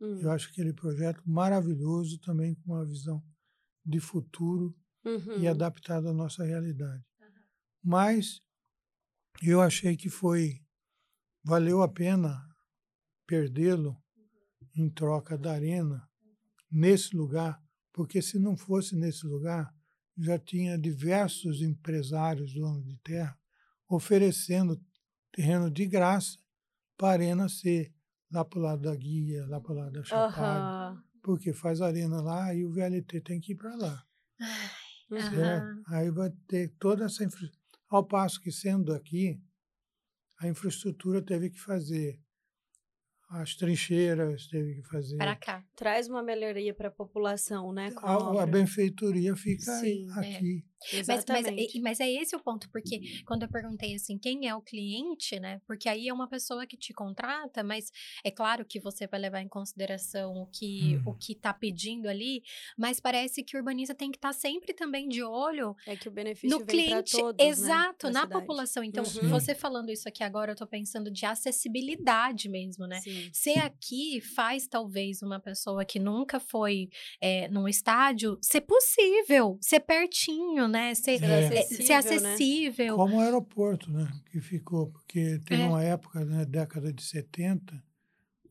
Hum. Eu acho aquele projeto maravilhoso também com uma visão de futuro Uhum. e adaptado à nossa realidade. Mas eu achei que foi valeu a pena perdê-lo em troca da arena nesse lugar, porque se não fosse nesse lugar, já tinha diversos empresários donos de terra oferecendo terreno de graça para a arena ser lá para o lado da guia, lá para o lado da chapada, Aham. porque faz arena lá e o VLT tem que ir para lá. Uhum. Aí vai ter toda essa infraestrutura. Ao passo que, sendo aqui, a infraestrutura teve que fazer as trincheiras, teve que fazer. Para cá. Traz uma melhoria para a população, né? com A, a benfeitoria fica aí- Sim, é. aqui. Mas, mas, é- mas é esse o ponto, porque quando eu perguntei assim, quem é o cliente, né? Porque aí é uma pessoa que te contrata, mas é claro que você vai levar em consideração o que Hum. o que tá pedindo ali, mas parece que o urbanista tem que estar sempre também de olho É que o benefício no cliente, todos, exato, né? na cidade. população. Então, Uhum. você falando isso aqui agora, eu tô pensando de acessibilidade mesmo, né? Sim. Ser aqui faz talvez uma pessoa que nunca foi é, num estádio ser possível, ser pertinho, né? Ser, Ser É. é, ser acessível, né? acessível. Como o aeroporto, né? Que ficou, porque teve É. uma época, na década de 70,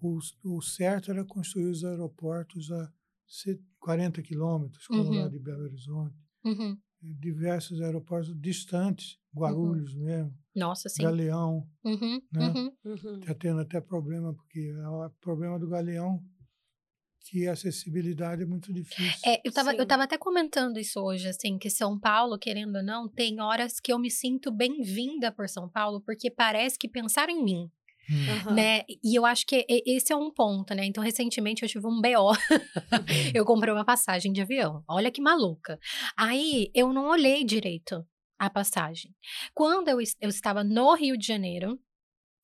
o, o certo era construir os aeroportos a se- 40 quilômetros, como Uhum. lá de Belo Horizonte. Uhum. Diversos aeroportos distantes, Guarulhos mesmo, Nossa, sim. Galeão, Uhum, né? uhum. Uhum. Está tendo até problema, porque o problema do Galeão que a acessibilidade é muito difícil. É, eu tava, eu tava até comentando isso hoje, assim, que São Paulo, querendo ou não, tem horas que eu me sinto bem-vinda por São Paulo, porque parece que pensaram em mim, Hum. Aham. né? E eu acho que esse é um ponto, né? Então, recentemente eu tive um BO. eu comprei uma passagem de avião. Olha que maluca. Aí, eu não olhei direito a passagem. Quando eu, eu estava no Rio de Janeiro,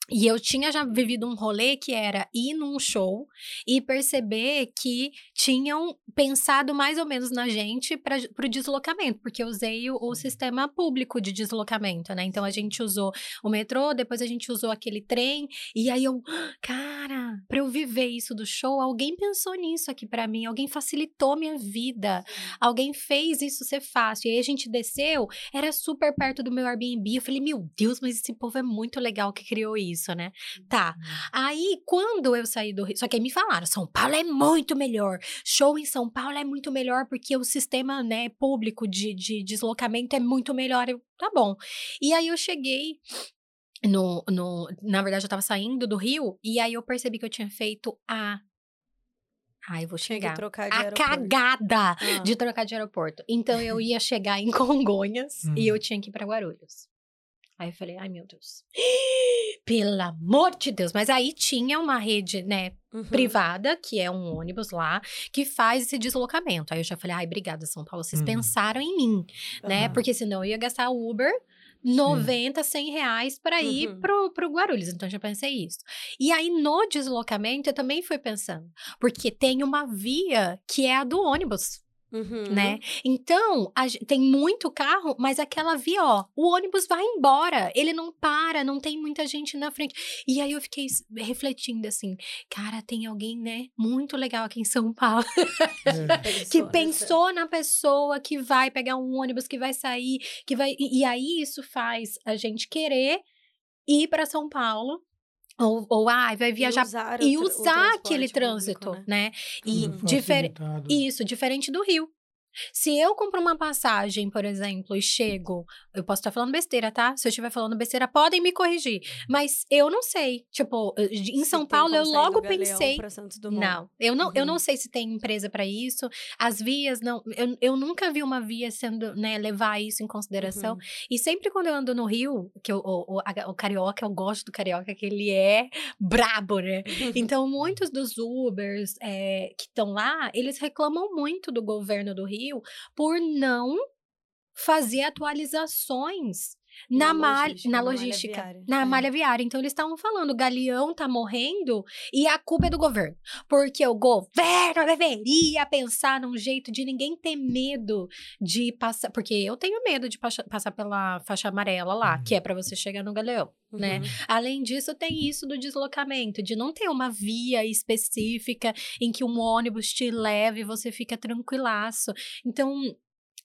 E eu tinha já vivido um rolê que era ir num show e perceber que tinham pensado mais ou menos na gente para o deslocamento, porque eu usei o, o, sistema público de deslocamento, né? Então a gente usou o metrô, depois a gente usou aquele trem, e aí eu, cara, para eu viver isso do show, alguém pensou nisso aqui para mim, alguém facilitou minha vida, alguém fez isso ser fácil. E aí a gente desceu, era super perto do meu Airbnb. Eu falei, meu Deus, mas esse povo é muito legal que criou isso isso, né? Tá. Uhum. Aí, quando eu saí do Rio. Só que aí me falaram: São Paulo é muito melhor. Show em São Paulo é muito melhor porque o sistema né, público de, de deslocamento é muito melhor. Eu, tá bom. E aí eu cheguei. No, no, na verdade, eu tava saindo do Rio e aí eu percebi que eu tinha feito a Ai, eu vou chegar. a cagada ah. de trocar de aeroporto. Então eu ia chegar em Congonhas hum. e eu tinha que ir para Guarulhos. Aí eu falei, ai meu Deus. Pelo amor de Deus. Mas aí tinha uma rede, né, uhum. privada, que é um ônibus lá, que faz esse deslocamento. Aí eu já falei, ai, obrigada, São Paulo, vocês uhum. pensaram em mim, uhum. né? Porque senão eu ia gastar Uber 90, 100 reais para ir uhum. pro, pro Guarulhos. Então, eu já pensei isso. E aí, no deslocamento, eu também fui pensando. Porque tem uma via que é a do ônibus. Uhum. Né? Então, a, tem muito carro, mas aquela via, ó, o ônibus vai embora, ele não para, não tem muita gente na frente. E aí eu fiquei refletindo assim, cara, tem alguém, né, muito legal aqui em São Paulo, é. que pensou na pessoa que vai pegar um ônibus, que vai sair, que vai. E, e aí isso faz a gente querer ir para São Paulo ou, ou ah, vai viajar e usar, e usar aquele trânsito, público, né? né? E difer isso, diferente do Rio. Se eu compro uma passagem, por exemplo, e chego, eu posso estar falando besteira, tá? Se eu estiver falando besteira, podem me corrigir. Mas eu não sei. Tipo, em se São Paulo, eu logo pensei. Não, eu não, uhum. eu não sei se tem empresa para isso. As vias, não. Eu, eu nunca vi uma via sendo, né, levar isso em consideração. Uhum. E sempre quando eu ando no Rio, que eu, o, o, a, o carioca, eu gosto do carioca, que ele é brabo, né? então, muitos dos Ubers é, que estão lá, eles reclamam muito do governo do Rio por não fazer atualizações na, malha, logística, na, logística, malha na é. malha viária. Então eles estavam falando, o galeão tá morrendo e a culpa é do governo. Porque o governo deveria pensar num jeito de ninguém ter medo de passar, porque eu tenho medo de passar pela faixa amarela lá, que é para você chegar no galeão. Né? Uhum. Né? Além disso, tem isso do deslocamento, de não ter uma via específica em que um ônibus te leve e você fica tranquilaço. Então,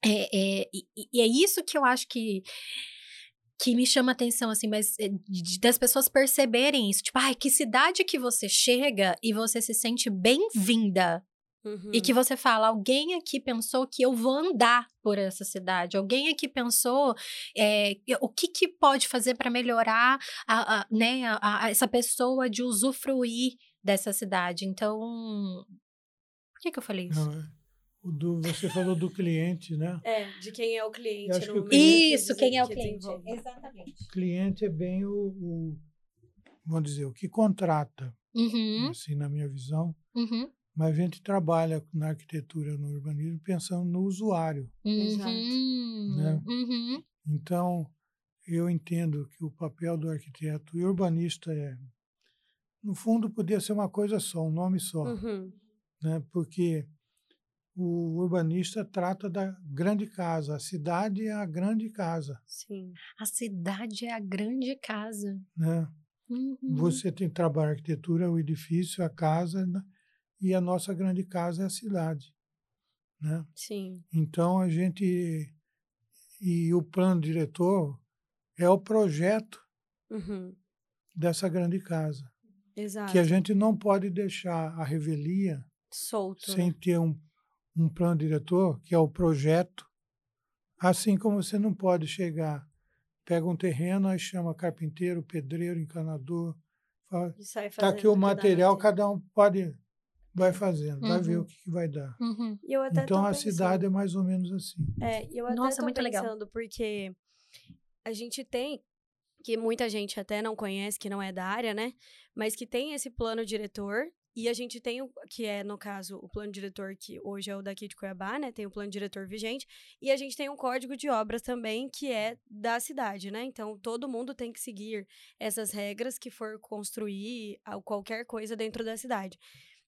é, é, e é isso que eu acho que que me chama atenção, assim, mas eh, das pessoas perceberem isso. Tipo, ai, que cidade que você chega e você se sente bem-vinda. Uhum. E que você fala, alguém aqui pensou que eu vou andar por essa cidade. Alguém aqui pensou é, o que, que pode fazer para melhorar a, a né, a, a, essa pessoa de usufruir dessa cidade. Então, por que, que eu falei isso? Não, é do, você falou do cliente, né? É, de quem é o cliente. Que o cliente Isso, quem é o cliente. Exatamente. O cliente é bem o, o vamos dizer, o que contrata, uhum. assim, na minha visão. Uhum. Mas a gente trabalha na arquitetura, no urbanismo, pensando no usuário. Uhum. Né? Uhum. Então, eu entendo que o papel do arquiteto e urbanista é, no fundo, podia ser uma coisa só, um nome só. Uhum. Né? Porque o urbanista trata da grande casa. A cidade é a grande casa. Sim. A cidade é a grande casa. Né? Uhum. Você tem trabalho arquitetura, o edifício, a casa, né? e a nossa grande casa é a cidade. Né? Sim. Então a gente. E o plano diretor é o projeto uhum. dessa grande casa. Exato. Que a gente não pode deixar a revelia solto sem né? ter um um plano diretor, que é o projeto, assim como você não pode chegar, pega um terreno, aí chama carpinteiro, pedreiro, encanador, fala, tá aqui o material, cada um pode vai fazendo, uhum. vai ver o uhum. que, que vai dar. Uhum. então a cidade é mais ou menos assim. É, eu até Nossa, tô muito pensando legal. porque a gente tem que muita gente até não conhece, que não é da área, né? Mas que tem esse plano diretor E a gente tem, o, que é, no caso, o plano diretor, que hoje é o daqui de Cuiabá, né? Tem o plano diretor vigente. E a gente tem um código de obras também, que é da cidade, né? Então, todo mundo tem que seguir essas regras que for construir qualquer coisa dentro da cidade.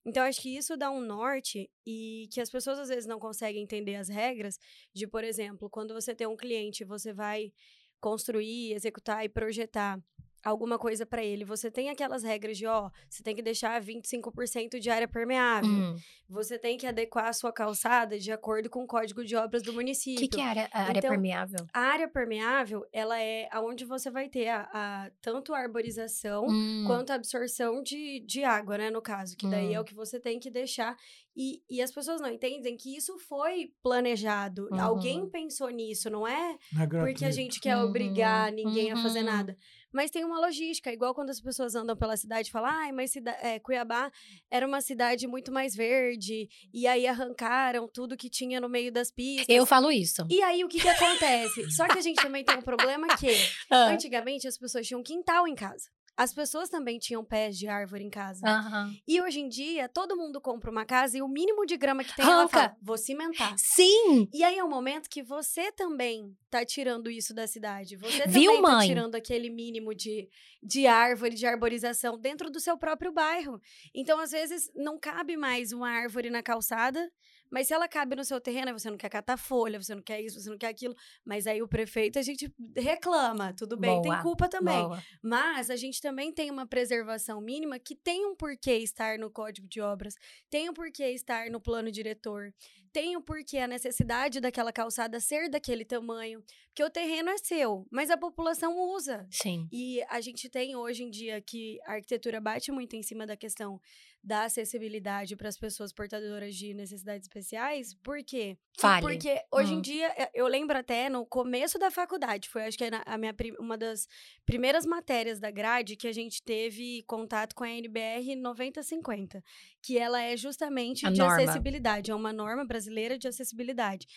Então, acho que isso dá um norte e que as pessoas às vezes não conseguem entender as regras de, por exemplo, quando você tem um cliente, você vai construir, executar e projetar alguma coisa para ele. Você tem aquelas regras de, ó, você tem que deixar 25% de área permeável. Uhum. Você tem que adequar a sua calçada de acordo com o código de obras do município. O que, que, é área, a área então, permeável? A área permeável, ela é aonde você vai ter a, a tanto a arborização hum. quanto a absorção de, de água, né, no caso. Que daí hum. é o que você tem que deixar. E, e as pessoas não entendem que isso foi planejado. Uhum. Alguém pensou nisso, não é? Porque a gente quer obrigar uhum. ninguém a fazer uhum. nada. Mas tem uma logística, igual quando as pessoas andam pela cidade e falam, ai, ah, mas é, Cuiabá era uma cidade muito mais verde, e aí arrancaram tudo que tinha no meio das pistas. Eu falo isso. E aí o que, que acontece? Só que a gente também tem um problema que, ah. antigamente, as pessoas tinham um quintal em casa. As pessoas também tinham pés de árvore em casa. Uhum. E hoje em dia, todo mundo compra uma casa e o mínimo de grama que tem, Arranca. ela fala, vou cimentar. Sim! E aí é o um momento que você também tá tirando isso da cidade. Você Viu, também tá mãe? tá tirando aquele mínimo de, de árvore, de arborização dentro do seu próprio bairro. Então, às vezes, não cabe mais uma árvore na calçada mas se ela cabe no seu terreno, você não quer catar folha, você não quer isso, você não quer aquilo. Mas aí o prefeito, a gente reclama. Tudo bem, Boa. tem culpa também. Boa. Mas a gente também tem uma preservação mínima que tem um porquê estar no Código de Obras, tem um porquê estar no plano diretor, tem um porquê a necessidade daquela calçada ser daquele tamanho. Porque o terreno é seu, mas a população usa. Sim. E a gente tem hoje em dia que a arquitetura bate muito em cima da questão da acessibilidade para as pessoas portadoras de necessidades especiais. Por quê? Fale. Porque hoje hum. em dia, eh, eu lembro até no começo da faculdade, foi acho que a minha, uma das primeiras matérias da grade que a gente teve contato com a NBR 9050, que ela é justamente a de norma. acessibilidade, é uma norma brasileira de acessibilidade.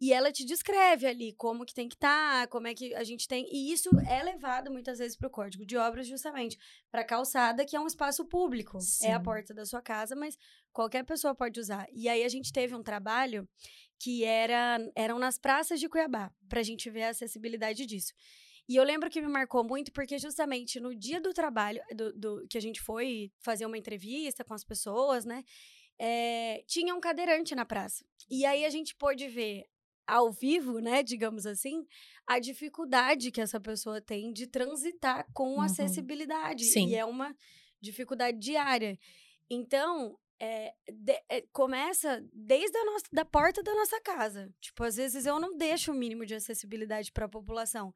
E ela te descreve ali como que tem que estar, tá, como é que a gente tem. E isso é levado muitas vezes para o código de obras, justamente para a calçada, que é um espaço público. Sim. É a porta da sua casa, mas qualquer pessoa pode usar. E aí a gente teve um trabalho que era, eram nas praças de Cuiabá, para a gente ver a acessibilidade disso. E eu lembro que me marcou muito porque justamente no dia do trabalho, do, do que a gente foi fazer uma entrevista com as pessoas, né? É, tinha um cadeirante na praça. E aí a gente pôde ver ao vivo, né, digamos assim, a dificuldade que essa pessoa tem de transitar com uhum. acessibilidade. Sim. E é uma dificuldade diária. Então, é, de, é, começa desde a nossa, da porta da nossa casa. Tipo, às vezes eu não deixo o mínimo de acessibilidade para a população.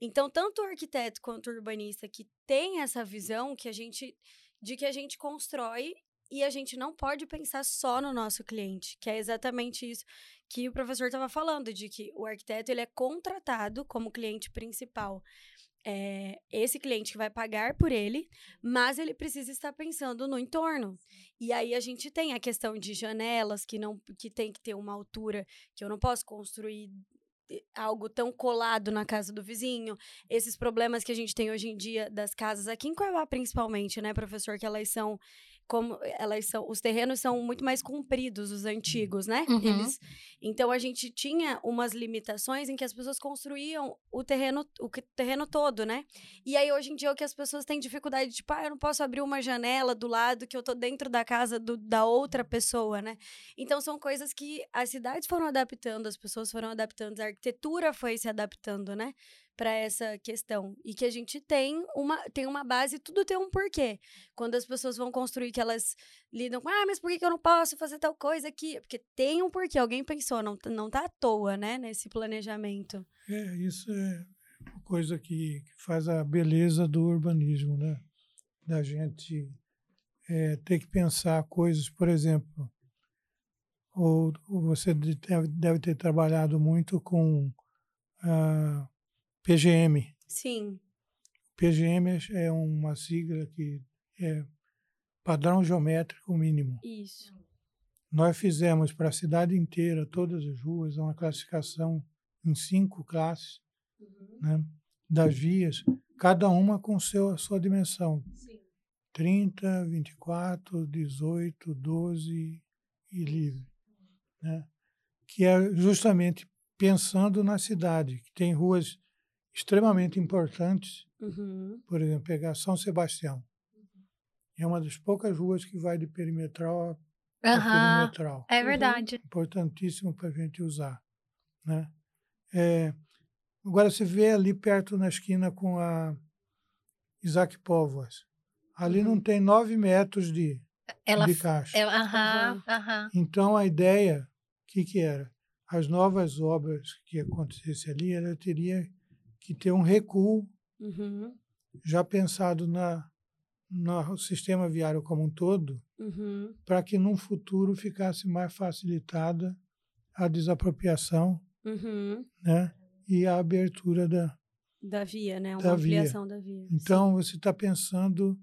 Então, tanto o arquiteto quanto o urbanista que tem essa visão que a gente de que a gente constrói e a gente não pode pensar só no nosso cliente, que é exatamente isso que o professor estava falando, de que o arquiteto ele é contratado como cliente principal. É, esse cliente que vai pagar por ele, mas ele precisa estar pensando no entorno. E aí a gente tem a questão de janelas que não que tem que ter uma altura que eu não posso construir eh, algo tão colado na casa do vizinho, esses problemas que a gente tem hoje em dia das casas aqui em Cuiabá principalmente, né, professor, que elas são como elas são, os terrenos são muito mais compridos, os antigos, né? Uhum. Eles, então a gente tinha umas limitações em que as pessoas construíam o terreno, o terreno todo, né? E aí hoje em dia o que as pessoas têm dificuldade, tipo, ah, eu não posso abrir uma janela do lado que eu tô dentro da casa do, da outra pessoa, né? Então são coisas que as cidades foram adaptando, as pessoas foram adaptando, a arquitetura foi se adaptando, né? Para essa questão. E que a gente tem uma tem uma base tudo tem um porquê. Quando as pessoas vão construir que elas lidam com ah mas por que eu não posso fazer tal coisa aqui? Porque tem um porquê. Alguém pensou não não tá à toa né nesse planejamento. É isso é uma coisa que, que faz a beleza do urbanismo né? Da gente é, ter que pensar coisas por exemplo ou você deve, deve ter trabalhado muito com ah, PGM. Sim. PGM é uma sigla que é padrão geométrico mínimo. Isso. Nós fizemos para a cidade inteira, todas as ruas, uma classificação em cinco classes uhum. né, das vias, cada uma com seu, a sua dimensão. Sim. 30, 24, 18, 12 e livre. Né? Que é justamente pensando na cidade, que tem ruas extremamente importantes. Uhum. Por exemplo, pegar São Sebastião. É uma das poucas ruas que vai de perimetral a Aham, perimetral. é Uhum. verdade. Importantíssimo para a gente usar. Né? É, agora, você vê ali perto na esquina com a Isaac Póvoas. Ali não Uhum. tem nove metros de, Ela, de caixa. ela aham. Então, a ideia, o que, que era? As novas obras que acontecessem ali, ela teria que ter um recuo Uhum. já pensado na, no sistema viário como um todo, Uhum. para que num futuro ficasse mais facilitada a desapropriação Uhum. né? e a abertura da. Da via, né? Uma Da via. ampliação da via. Então, você está pensando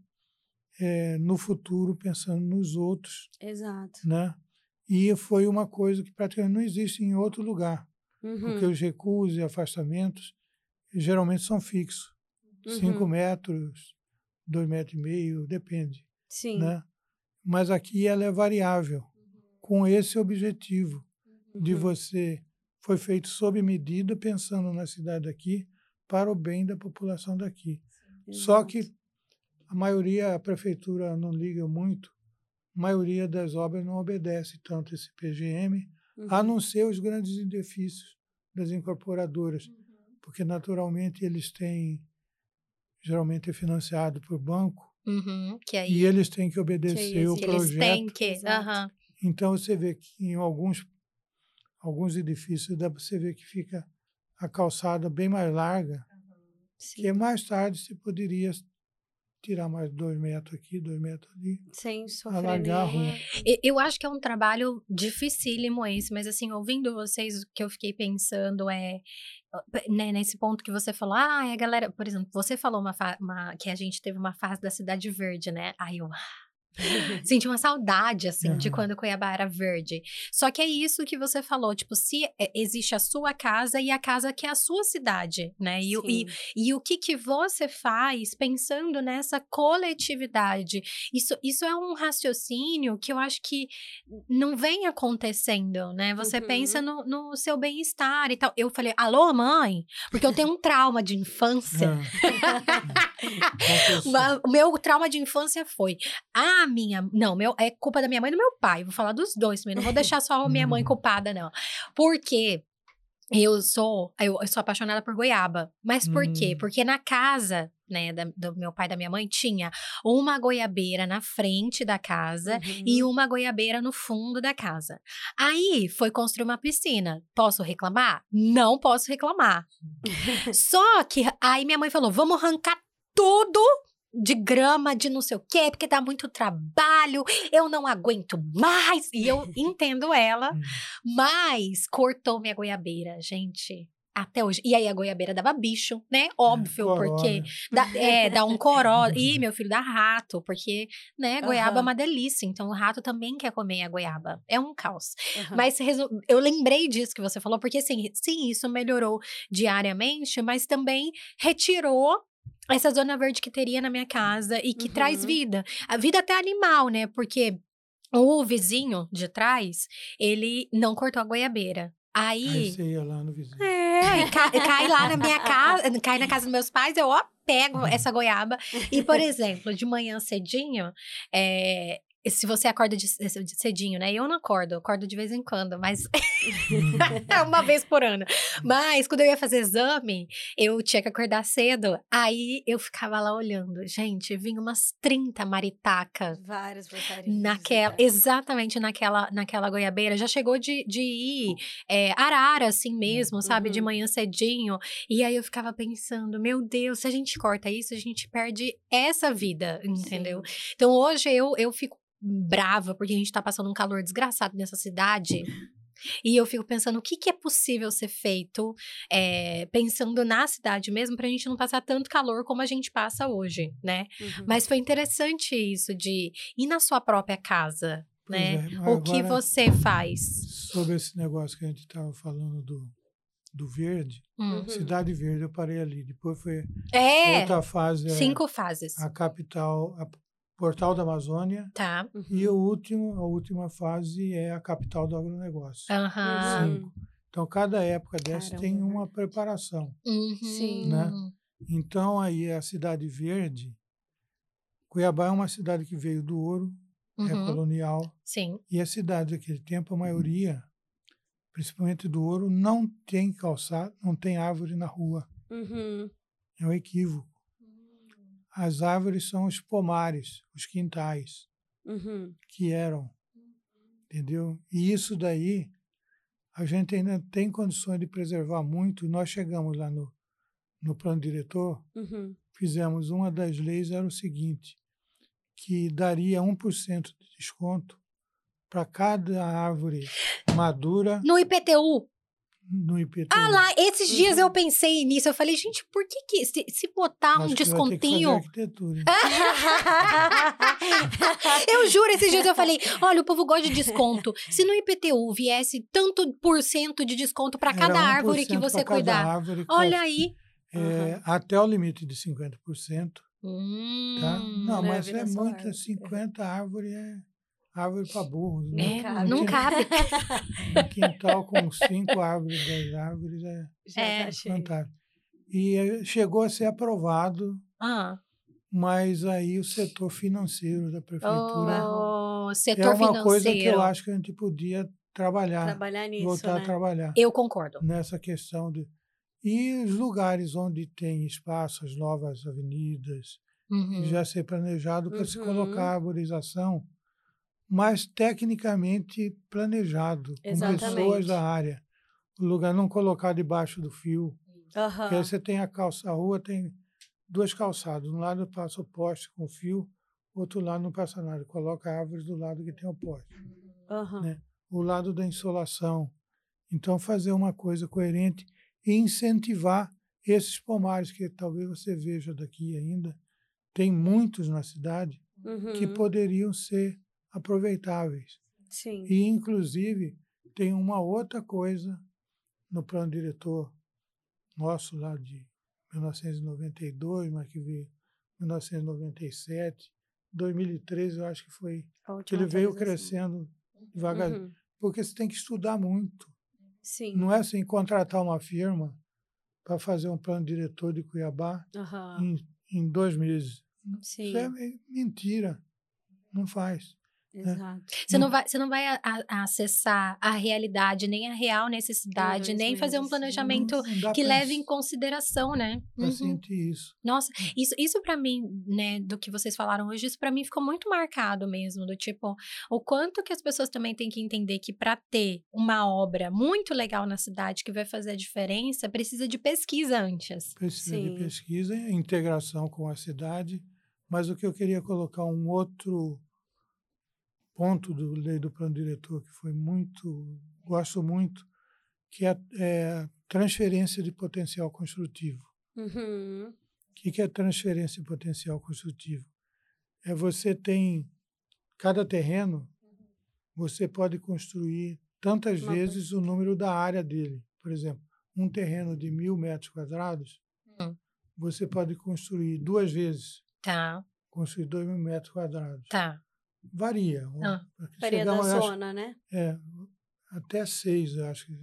eh, no futuro, pensando nos outros, Sim. Exato. né? E foi uma coisa que praticamente não existe em outro lugar, porque Uhum. os recuos e afastamentos geralmente são fixos. Cinco Uhum. metros, dois metros e meio, depende. Sim. Né? Mas aqui ela é variável, com esse objetivo de Uhum. você foi feito sob medida pensando na cidade daqui para o bem da população daqui. Só Exato. que a maioria, a prefeitura não liga muito, a maioria das obras não obedece tanto esse PGM, a Uhum. não ser os grandes edifícios das incorporadoras, porque naturalmente eles têm, geralmente é financiado por banco, Uhum, que aí e eles têm que obedecer o existe. eles projeto. têm que. Aham. Então você vê que em alguns, alguns edifícios dá para você ver que fica a calçada bem mais larga, Sim. que mais tarde você poderia tirar mais dois metros aqui, dois metros ali. Sem sofrer Alagar a nenhuma- rua. Eu acho que é um trabalho dificílimo esse, mas assim, ouvindo vocês, o que eu fiquei pensando é, né, nesse ponto que você falou, ah, a galera, por exemplo, você falou uma, uma- que a gente teve uma fase da Cidade Verde, né? Aí eu senti uma saudade, assim, de Aham. quando Cuiabá era verde. Só que é isso que você falou, tipo, se é, existe a sua casa e a casa que é a sua cidade, né? E, o- e, e o que, que você faz pensando nessa coletividade? Isso, isso é um raciocínio que eu acho que não vem acontecendo, né? Você Uhum. pensa no, no seu bem-estar e tal. Eu falei, alô, mãe? Porque eu tenho um trauma de infância. Ah. Ma- O meu trauma de infância foi a minha. Não, meu, é culpa da minha mãe e do meu pai. Vou falar dos dois também. Não vou deixar só a minha mãe Uhum. culpada, não. Porque eu sou. Eu, eu sou apaixonada por goiaba. Mas por quê? Hum. Porque na casa. Né, da- do meu pai e da minha mãe, tinha uma goiabeira na frente da casa Uhum. e uma goiabeira no fundo da casa. Aí foi construir uma piscina. Posso reclamar? Não posso reclamar. Só que aí minha mãe falou: vamos arrancar tudo de grama, de não sei o quê, porque dá muito trabalho, eu não aguento mais. E eu entendo ela, Hum. mas cortou minha goiabeira, gente. Até hoje. E aí a goiabeira dava bicho, né? Óbvio, Coró, porque? Dá, é, dá um coró. Ih, meu filho, dá rato, porque, né, goiaba é Aham. uma delícia. Então, o rato também quer comer a goiaba. É um caos. Aham. Mas eu lembrei disso que você falou, porque, assim, sim, isso melhorou diariamente, mas também retirou essa zona verde que teria na minha casa e que traz Uhum. vida. A vida até animal, né? Porque o vizinho de trás, ele não cortou a goiabeira. Aí Aí. você ia lá no vizinho. É, cai, cai lá na minha casa, cai na casa dos meus pais, eu ó, pego essa goiaba. E, por exemplo, de manhã cedinho, é, se você acorda de, cedinho, né? Eu não acordo, eu acordo de vez em quando, mas é uma vez por ano. Mas quando eu ia fazer exame, eu tinha que acordar cedo. Aí eu ficava lá olhando. Gente, vinha umas 30 maritacas Várias porcarias. Naquela, exatamente naquela, naquela goiabeira. Já chegou de, de ir é, arara, assim mesmo, sabe? De Uhum. manhã cedinho. E aí eu ficava pensando, meu Deus, se a gente corta isso, a gente perde essa vida, entendeu? Então hoje eu, eu fico brava, porque a gente tá passando um calor desgraçado nessa cidade. E eu fico pensando o que, que é possível ser feito, é, pensando na cidade mesmo, pra gente não passar tanto calor como a gente passa hoje, né? Uhum. Mas foi interessante isso de ir na sua própria casa, Pois né? é, O que você faz? Sobre esse negócio que a gente estava falando do, do verde, Hum. Uhum. Cidade Verde, eu parei ali. Depois foi É, outra fase, é cinco fases. a capital, a Portal da Amazônia. Tá. E o último, a última fase é a capital do agronegócio. Cinco. Então, cada época dessa tem Caramba. uma preparação. Uhum. Sim. Né? Então, aí a Cidade Verde, Cuiabá é uma cidade que veio do ouro, é Uhum. colonial, Sim. e a cidade daquele tempo, a maioria, principalmente do ouro, não tem calçado, não tem árvore na rua. Uhum. É um equívoco. As árvores são os pomares, os quintais, Uhum. que eram, entendeu? E isso daí, a gente ainda tem condições de preservar muito. Nós chegamos lá no, no plano diretor, Uhum. fizemos uma das leis, era o seguinte, que daria 1% de desconto para cada árvore madura No IPTU. No IPTU. Ah lá, esses dias Uhum. eu pensei nisso. Eu falei, gente, por que que se, se botar um Acho fazer descontinho? Eu juro, esses dias eu falei, olha, o povo gosta de desconto. Se no IPTU viesse tanto por cento de desconto para cada árvore que 1% você cuidar. árvore, Olha aí. é, até o limite de 50%. Hum, Tá? Não, mas é árvore. 50 árvores é árvore para burro. É, né? cabe. não cabe. Um quintal com cinco árvores, 10 árvores é É. tá fantástico. E eh, chegou a ser aprovado, Ah, mas aí o setor financeiro da prefeitura oh, é setor uma coisa que financeiro. eu acho que a gente podia trabalhar, Trabalhar nisso, voltar né? a trabalhar Eu concordo. nessa questão de e os lugares onde tem espaço, as novas avenidas, Uhum. já ser planejado para se Uhum. colocar arborização, mas tecnicamente planejado, com pessoas Exatamente. da área. O lugar não colocar debaixo do fio. Aham. Porque aí você tem a calça, a rua tem duas calçadas. Um lado passa o poste com fio, outro lado não passa nada. Coloca árvores do lado que tem o poste. Aham. né? O lado da insolação. Então, fazer uma coisa coerente e incentivar esses pomares que talvez você veja daqui ainda. Tem muitos na cidade que Uhum. poderiam ser aproveitáveis. Sim. E, inclusive, tem uma outra coisa no plano diretor nosso lá de 1992, mas que veio em 1997, 2013 eu acho que foi, ele veio crescendo devagarzinho. Uhum. Porque você tem que estudar muito. Sim. Não é assim contratar uma firma para fazer um plano diretor de Cuiabá Aham. em, em dois meses. Sim. Isso é me- mentira. Não faz. Exato. Você não vai, você não vai a- a- acessar a realidade, nem a real necessidade, nem fazer um planejamento Não- que leve em consideração, né? pra Uhum. isso. Nossa, isso, isso para mim, né, do que vocês falaram hoje, isso para mim ficou muito marcado mesmo, do tipo, o quanto que as pessoas também têm que entender que para ter uma obra muito legal na cidade que vai fazer a diferença, precisa de pesquisa antes. Precisa Sim. de pesquisa integração com a cidade. Mas o que eu queria colocar um outro ponto do lei do plano diretor que foi muito, gosto muito, que é, é transferência de potencial construtivo. Uhum. O que que é transferência de potencial construtivo? É você tem cada terreno, você pode construir tantas Uma vezes o número da área dele. Por exemplo, um terreno de mil metros quadrados, Hum. você pode construir duas vezes, Tá, construir dois mil metros quadrados. tá. Varia. Ah. Varia da eu acho, zona, né? é, até seis, acho. que-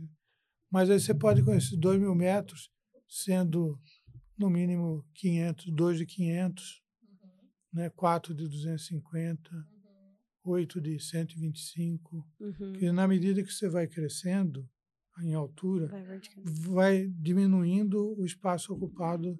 Mas aí você pode conhecer dois mil metros, sendo no mínimo 500, dois de 500, né, quatro de 250, oito de 125. Uhum. Que na medida que você vai crescendo em altura, Vai vai diminuindo o espaço ocupado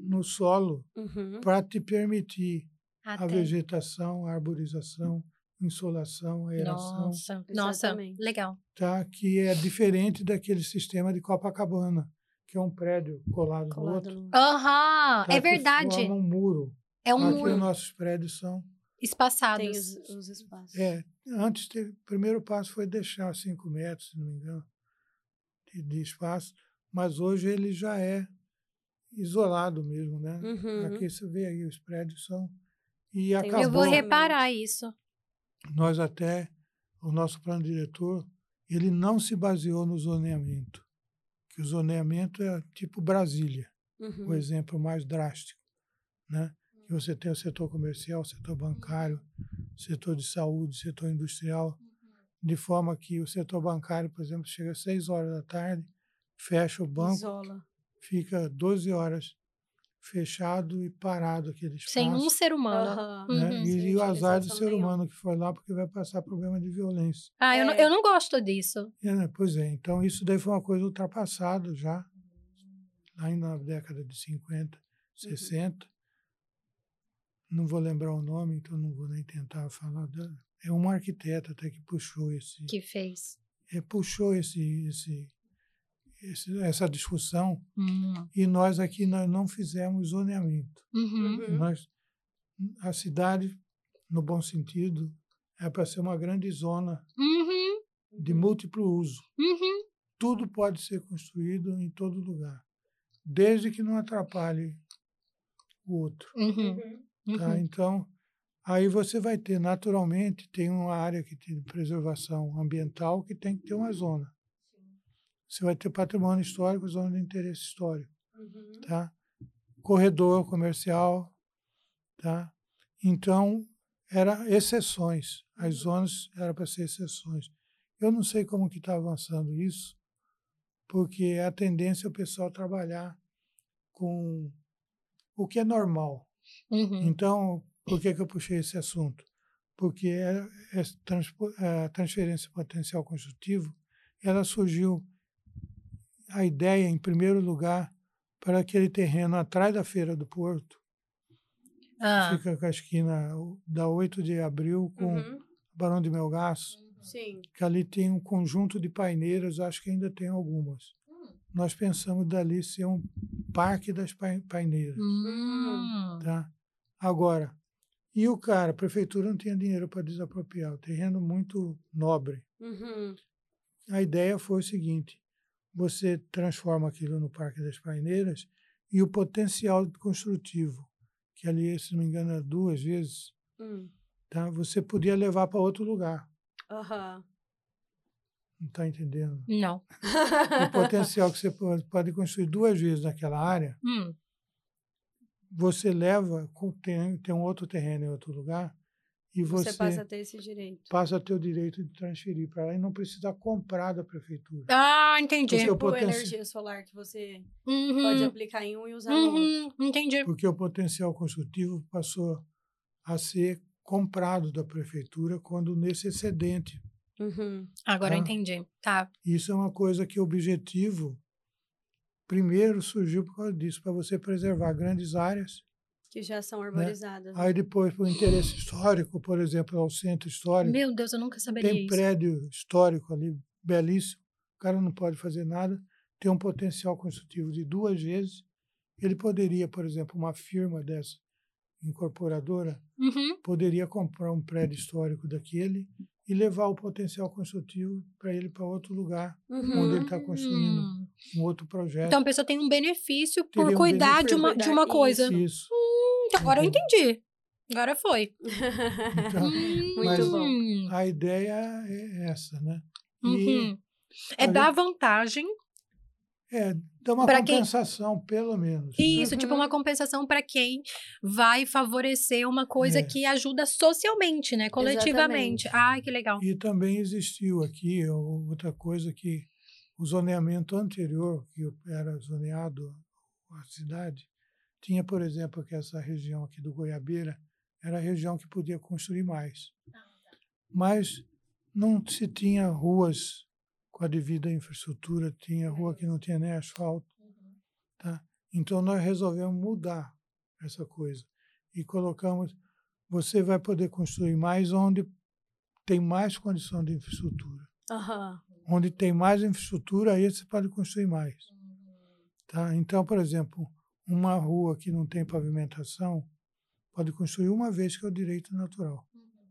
no solo Uhum. para te permitir a Até. vegetação, a arborização, insolação, aeração, Nossa, nossa, legal. tá? que é diferente daquele sistema de Copacabana, que é um prédio colado, no Colado outro. no... Aham, tá? é Que verdade. forma um muro. É um Aqui muro os nossos prédios são. espaçados. Tem os, os espaços. É, antes, teve, o primeiro passo foi deixar 5 metros, se não me engano, de, de espaço, mas hoje ele já é isolado mesmo, né? Uhum. Aqui você vê aí, os prédios são. E acabou. Eu vou reparar isso. Nós até, o nosso plano diretor, ele não se baseou no zoneamento. Que o zoneamento é tipo Brasília, Uhum. o exemplo mais drástico. Né? que você tem o setor comercial, o setor bancário, setor de saúde, setor industrial, de forma que o setor bancário, por exemplo, chega às 6 horas da tarde, fecha o banco, Isola. fica 12 horas fechado e parado aquele espaço. Sem um ser humano. Aham. né? Uhum. E, e o azar do ser nenhuma. humano que foi lá porque vai passar problema de violência. Ah, eu, não, É. eu não gosto disso. É, né? Pois é, então isso daí foi uma coisa ultrapassada já, lá na década de 50, 60. Não vou lembrar o nome, então não vou nem tentar falar. Da... É um arquiteto até que puxou esse, Que fez. é, puxou esse, esse, esse- essa discussão Hum. e nós aqui nós não fizemos zoneamento. Uhum. Uhum. Nós, a cidade, no bom sentido, é para ser uma grande zona Uhum. de múltiplo uso. Uhum. Tudo pode ser construído em todo lugar, desde que não atrapalhe o outro. Uhum. Tá? Uhum. Então, aí você vai ter, naturalmente, tem uma área que tem preservação ambiental que tem que ter uma zona. Você vai ter patrimônio histórico, zona de interesse histórico. Uhum. tá? Corredor comercial, tá? Então, era exceções. As zonas eram para ser exceções. Eu não sei como que está avançando isso, porque é a tendência é o pessoal trabalhar com o que é normal. Uhum. Então, por que, que eu puxei esse assunto? Porque é, é transpo- a transferência potencial construtivo, ela surgiu, a ideia, em primeiro lugar, para aquele terreno atrás da Feira do Porto, Ah. fica com a esquina da 8 de abril com Uhum. Barão de Melgaço, Sim. que ali tem um conjunto de paineiras, acho que ainda tem algumas. Nós pensamos dali ser um parque das pai- paineiras. Hum. Tá? Agora, e o cara, a prefeitura não tinha dinheiro para desapropriar, o terreno muito nobre. Uhum. A ideia foi o seguinte: você transforma aquilo no Parque das Paineiras e o potencial construtivo, que ali, se não me engano, é duas vezes, Hum. tá? você podia levar para outro lugar. Aham. Não está entendendo? Não. O potencial que você pode, construir duas vezes naquela área, Hum. você leva, com- tem, tem um outro terreno em outro lugar, e Você, você, passa a ter esse direito. passa a ter o direito de transferir para lá e não precisa comprar da prefeitura. Ah, entendi. Porque o Tipo potenci- energia solar que você Uhum. pode aplicar em um e usar no outro. Uhum. Entendi. Porque o potencial construtivo passou a ser comprado da prefeitura quando nesse excedente. Uhum. Agora eu Tá. entendi. Tá. Isso é uma coisa que o objetivo primeiro surgiu por causa disso, para você preservar grandes áreas. Que já são arborizadas. né? Aí depois, por interesse histórico, por exemplo, ao centro histórico, Meu Deus, eu nunca saberia tem isso. prédio histórico ali, belíssimo, o cara não pode fazer nada, tem um potencial construtivo de duas vezes. Ele poderia, por exemplo, uma firma dessa incorporadora, Uhum. poderia comprar um prédio histórico daquele e levar o potencial construtivo para ele para outro lugar, Uhum. onde ele está construindo Hum. um outro projeto. Então a pessoa tem um benefício por Teria um cuidar de benefício. uma, de uma coisa. Isso. Então, agora eu entendi. Agora foi. Então, Muito Mas- bom. Hum. a ideia é essa, né? E Uhum. É dar vantagem. é, dá uma Pra quem- compensação, pelo menos. né? Isso, tipo Uhum. uma compensação para quem vai favorecer uma coisa É. que ajuda socialmente, né? Coletivamente. Exatamente. Ai, que legal. E também existiu aqui outra coisa que o zoneamento anterior, que era zoneado a cidade, tinha, por exemplo, que essa região aqui do Goiabeira era a região que podia construir mais. Mas não se tinha ruas com a devida infraestrutura, tinha rua que não tinha nem asfalto. Tá? Então nós resolvemos mudar essa coisa e colocamos, você vai poder construir mais onde tem mais condição de infraestrutura. Aham. Onde tem mais infraestrutura, aí você pode construir mais. Tá? Então, por exemplo, uma rua que não tem pavimentação pode construir uma vez, que é o direito natural.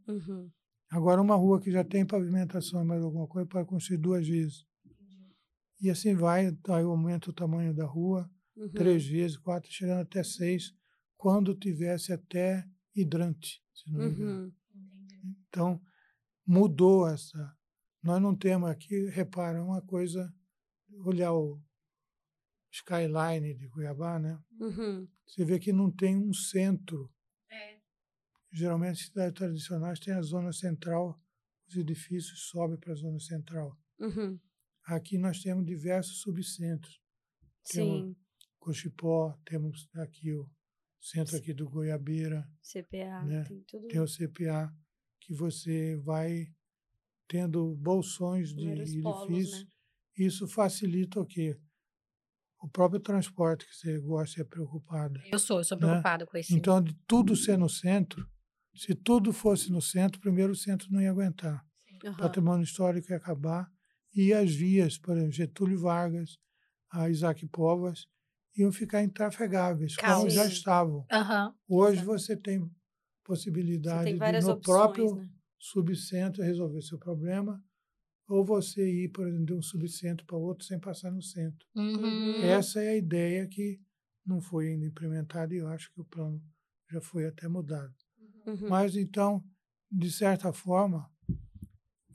Uhum. Agora, uma rua que já tem pavimentação e mais alguma coisa, pode construir duas vezes. E assim vai, aí aumenta o tamanho da rua, Uhum. três vezes, quatro, chegando até seis, quando tivesse até hidrante, se não me engano. Uhum. Então, mudou essa. Nós não temos aqui, repara, uma coisa, olhar o skyline de Cuiabá, né? Uhum. Você vê que não tem um centro geralmente cidades tradicionais têm a zona central, os edifícios sobem para a zona central. Uhum. Aqui nós temos diversos subcentros. Temos Sim. Cochipó, temos aqui o centro aqui do Goiabeira, CPA, né? tem tudo. tem o CPA, que você vai tendo bolsões de polos, edifícios. né? Isso facilita o quê? O próprio transporte que você gosta é preocupada. Eu sou, eu sou Né? preocupada com esse. Então, de tudo ser no centro, se tudo fosse no centro, primeiro o centro não ia aguentar. O Aham. patrimônio histórico ia acabar. E as vias, por exemplo, Getúlio Vargas, a Isaac Povas, iam ficar intrafegáveis, como Caos. já Sim. estavam. Aham. Hoje Exato. você tem Você possibilidade tem de, no opções, próprio né? subcentro, resolver seu problema, ou você ir, por exemplo, de um subcentro para outro sem passar no centro. Uhum. Essa é a ideia que não foi ainda implementada e eu acho que o plano já foi até mudado. Uhum. Mas então, de certa forma,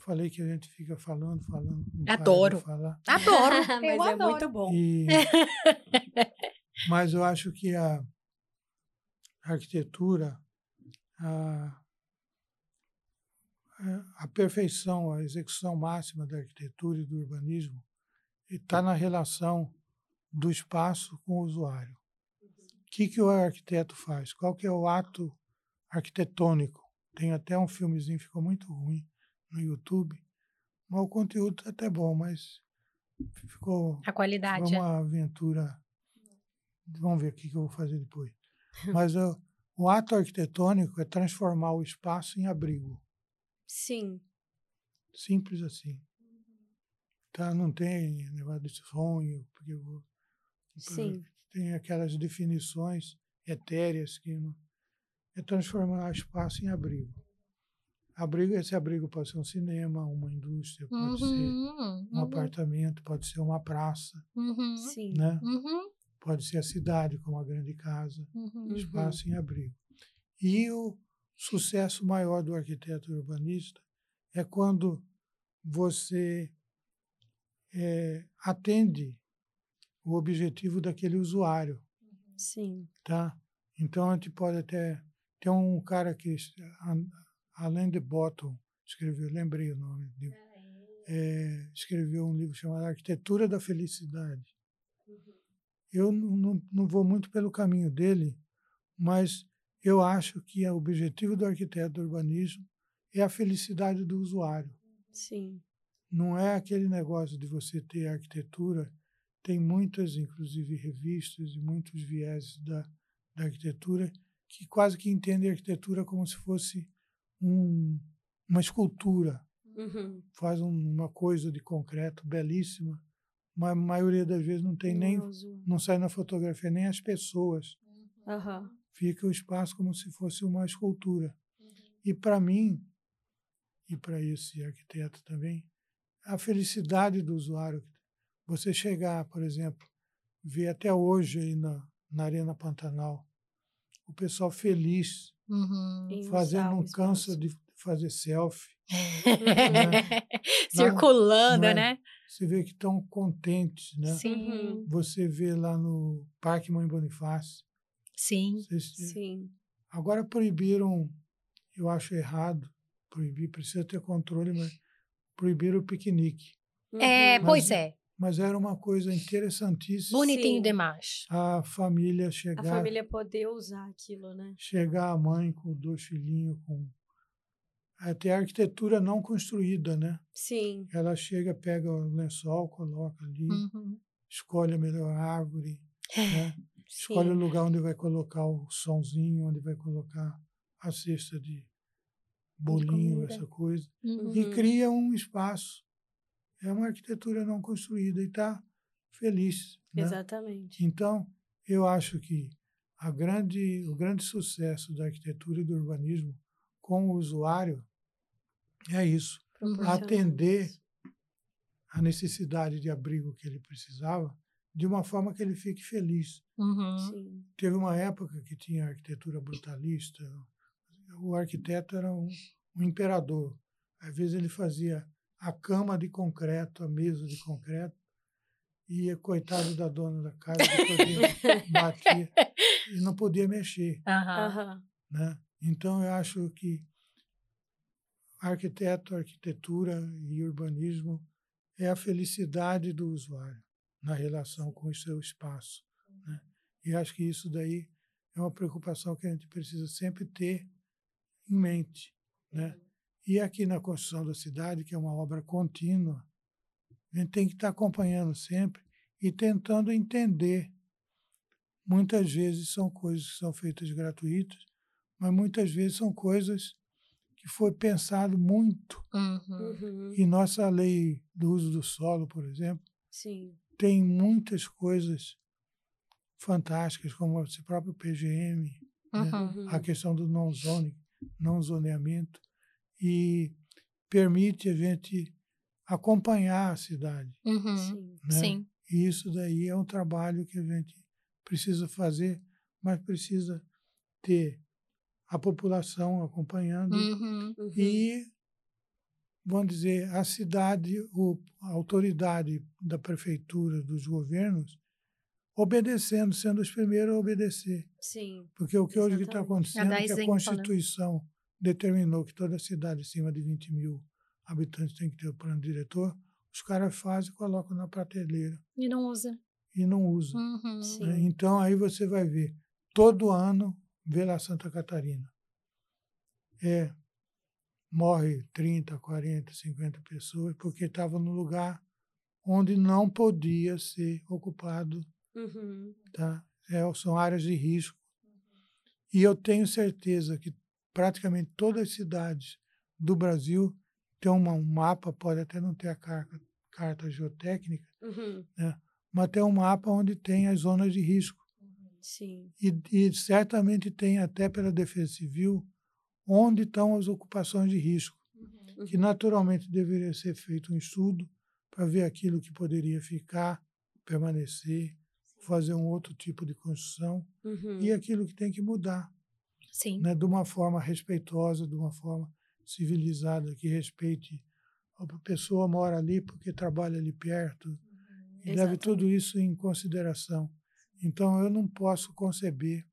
falei que a gente fica falando, falando. Adoro. Falar, Adoro. Mas eu é adoro. muito bom. e, mas eu acho que a arquitetura, a, a perfeição, a execução máxima da arquitetura e do urbanismo está na relação do espaço com o usuário. O que, que o arquiteto faz? Qual que é o ato arquitetônico? Tem até um filmezinho, ficou muito ruim no YouTube, mas o conteúdo está até bom, mas ficou A qualidade. foi uma aventura. Vamos ver o que que eu vou fazer depois. Mas o, o ato arquitetônico é transformar o espaço em abrigo. Sim. Simples assim. Tá? Não tem negócio de sonho, porque eu vou- Sim. tem aquelas definições etéreas que não, é transformar espaço em abrigo. Abrigo, esse abrigo pode ser um cinema, uma indústria, pode ser Uhum. um Uhum. apartamento, pode ser uma praça, Uhum. Sim. né? Uhum. pode ser a cidade como a grande casa. Uhum. Uhum. espaço em abrigo. E o sucesso maior do arquiteto urbanista é quando você eh, atende o objetivo daquele usuário, Sim. tá? Então a gente pode até tem um cara que Alain de Botton escreveu, lembrei o nome dele, eh, escreveu um livro chamado Arquitetura da Felicidade. Eu não, não, não vou muito pelo caminho dele, mas eu acho que o objetivo do arquiteto do urbanismo é a felicidade do usuário. Sim. Não é aquele negócio de você ter arquitetura. Tem muitas, inclusive, revistas e muitos vieses da, da arquitetura que quase que entendem a arquitetura como se fosse um, uma escultura. Uhum. Faz um- uma coisa de concreto belíssima, mas a maioria das vezes não tem nem, Não sai na fotografia nem as pessoas. Aham. Fica o espaço como se fosse uma escultura. E para mim, e para esse arquiteto também, a felicidade do usuário. Você chegar, por exemplo, ver até hoje aí na, na Arena Pantanal, o pessoal feliz, Uhum. Em fazendo, não cansa espaço. de fazer selfie. Circulando, Não é? né? Você vê que estão contentes, né? Sim. Uhum. Você vê lá no Parque Mãe Bonifácio. Sim. Sim. Agora proibiram, eu acho errado, proibir, precisa ter controle, mas proibiram o piquenique. É, Uhum. pois Mas- é. Mas era uma coisa interessantíssima Bonitinho Sim. demais. a família A chegar, família poder usar aquilo, né? chegar a mãe com dois filhinhos, com até a arquitetura não construída, né? Sim. Ela chega, pega o lençol, coloca ali, Uhum. escolhe a melhor árvore, né? Escolhe o Sim. lugar onde vai colocar o sonzinho, onde vai colocar a cesta de bolinho, essa coisa. Uhum. e cria um espaço. É uma arquitetura não construída e está feliz. Né? Exatamente. Então, eu acho que a grande, o grande sucesso da arquitetura e do urbanismo com o usuário é isso: atender a necessidade de abrigo que ele precisava de uma forma que ele fique feliz. Uhum. Sim. Teve uma época que tinha arquitetura brutalista. O arquiteto era um, um imperador. Às vezes ele fazia a cama de concreto, a mesa de concreto, e coitado da dona da casa que batia e não podia mexer, né? Então, eu acho que arquiteto, arquitetura e urbanismo é a felicidade do usuário na relação com o seu espaço. Né? E acho que isso daí é uma preocupação que a gente precisa sempre ter em mente. Né? E aqui na construção da cidade, que é uma obra contínua, a gente tem que estar acompanhando sempre e tentando entender. Muitas vezes são coisas que são feitas gratuitas, mas muitas vezes são coisas que foi pensado muito. Uhum. Uhum. E nossa lei do uso do solo, por exemplo, Sim. Tem muitas coisas fantásticas, como esse próprio PGM, né? Uhum. a questão do não zoning, não zoneamento, e permite a gente acompanhar a cidade. Uhum. Sim. Né? Sim. E isso daí é um trabalho que a gente precisa fazer, mas precisa ter a população acompanhando Uhum. Uhum. e, vamos dizer, a cidade, o, a autoridade da prefeitura, dos governos, obedecendo, sendo os primeiros a obedecer. Sim. Porque o que hoje está Exatamente. acontecendo é que a né? Constituição determinou que toda cidade acima de 20 mil habitantes tem que ter o plano diretor, os caras fazem e colocam na prateleira E não usa. e não usam. Uhum. Né? Então aí você vai ver, todo ano, vê lá Santa Catarina. É, morre 30, 40, 50 pessoas porque estava no lugar onde não podia ser ocupado Uhum. tá? É, são áreas de risco. E eu tenho certeza que praticamente todas as cidades do Brasil têm uma- um mapa, pode até não ter a carta, carta geotécnica, Uhum. mas tem um mapa onde tem as zonas de risco. Sim. E, e certamente tem até pela Defesa Civil onde estão as ocupações de risco, que Uhum. naturalmente deveria ser feito um estudo para ver aquilo que poderia ficar, permanecer, fazer um outro tipo de construção Uhum. e aquilo que tem que mudar, Sim. né, de uma forma respeitosa, de uma forma civilizada, que respeite a pessoa mora ali porque trabalha ali perto, e leve tudo isso em consideração. Então, eu não posso conceber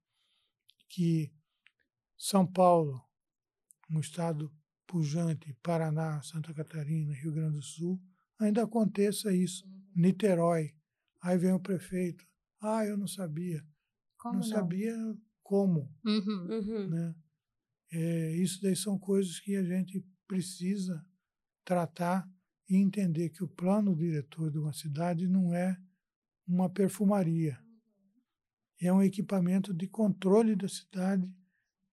que São Paulo, um estado pujante, Paraná, Santa Catarina, Rio Grande do Sul, ainda aconteça isso. Niterói, aí vem o prefeito, ah, eu não sabia. Como não, não? sabia como, Uhum. Uhum. né? É, isso daí são coisas que a gente precisa tratar e entender que o plano diretor de uma cidade não é uma perfumaria. É um equipamento de controle da cidade,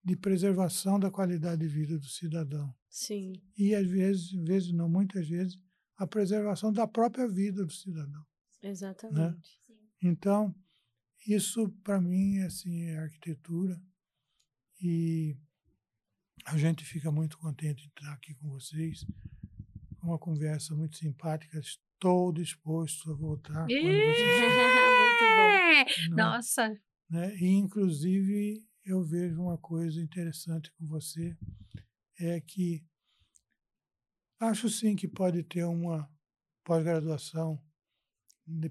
de preservação da qualidade de vida do cidadão. Sim. E, às vezes, vezes não, muitas vezes, a preservação da própria vida do cidadão. Exatamente. Então, isso para mim assim, é arquitetura e a gente fica muito contente de estar aqui com vocês. Uma conversa muito simpática. Estou disposto a voltar quando vocês Muito bom. É! né? Nossa. né? E, inclusive, eu vejo uma coisa interessante com você, é que acho sim que pode ter uma pós-graduação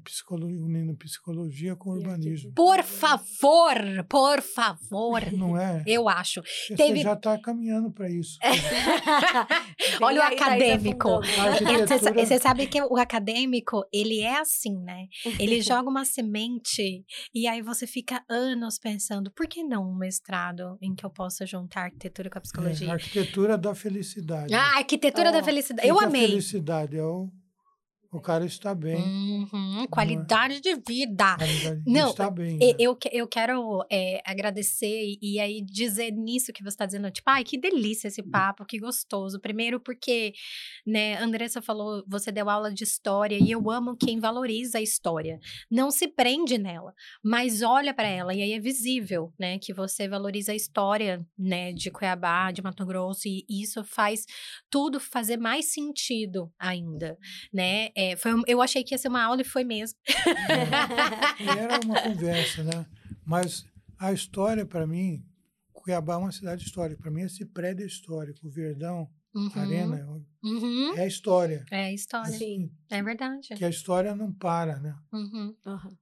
psicologia, unindo psicologia com E urbanismo. Por favor, por favor. Não é? Eu acho. Você teve- já está caminhando para isso. Olha o acadêmico. A afundando. arquitetura- Você sabe que o acadêmico, ele é assim, né? Ele joga uma semente e aí você fica anos pensando, por que não um mestrado em que eu possa juntar arquitetura com a É, a psicologia? arquitetura da felicidade. Ah, arquitetura Oh, da felicidade. Eu é amei. felicidade é o, o cara está bem. Uhum, qualidade de vida. qualidade de Não, está bem. Né? Eu, eu quero é, agradecer e, aí dizer nisso que você está dizendo, tipo, ai, que delícia esse papo, que gostoso. Primeiro porque, né, Andressa falou, você deu aula de história e eu amo quem valoriza a história. Não se prende nela, mas olha para ela e aí é visível, né, que você valoriza a história, né, de Cuiabá, de Mato Grosso e isso faz tudo fazer mais sentido ainda, né? É, foi, eu achei que ia ser uma aula e foi mesmo. E era uma conversa, né? Mas a história, para mim, Cuiabá é uma cidade histórica. Para mim, esse prédio é histórico. O Verdão, Uhum, Arena, uhum. é história. É história. Sim. É verdade. Que a história não para, né? Uhum.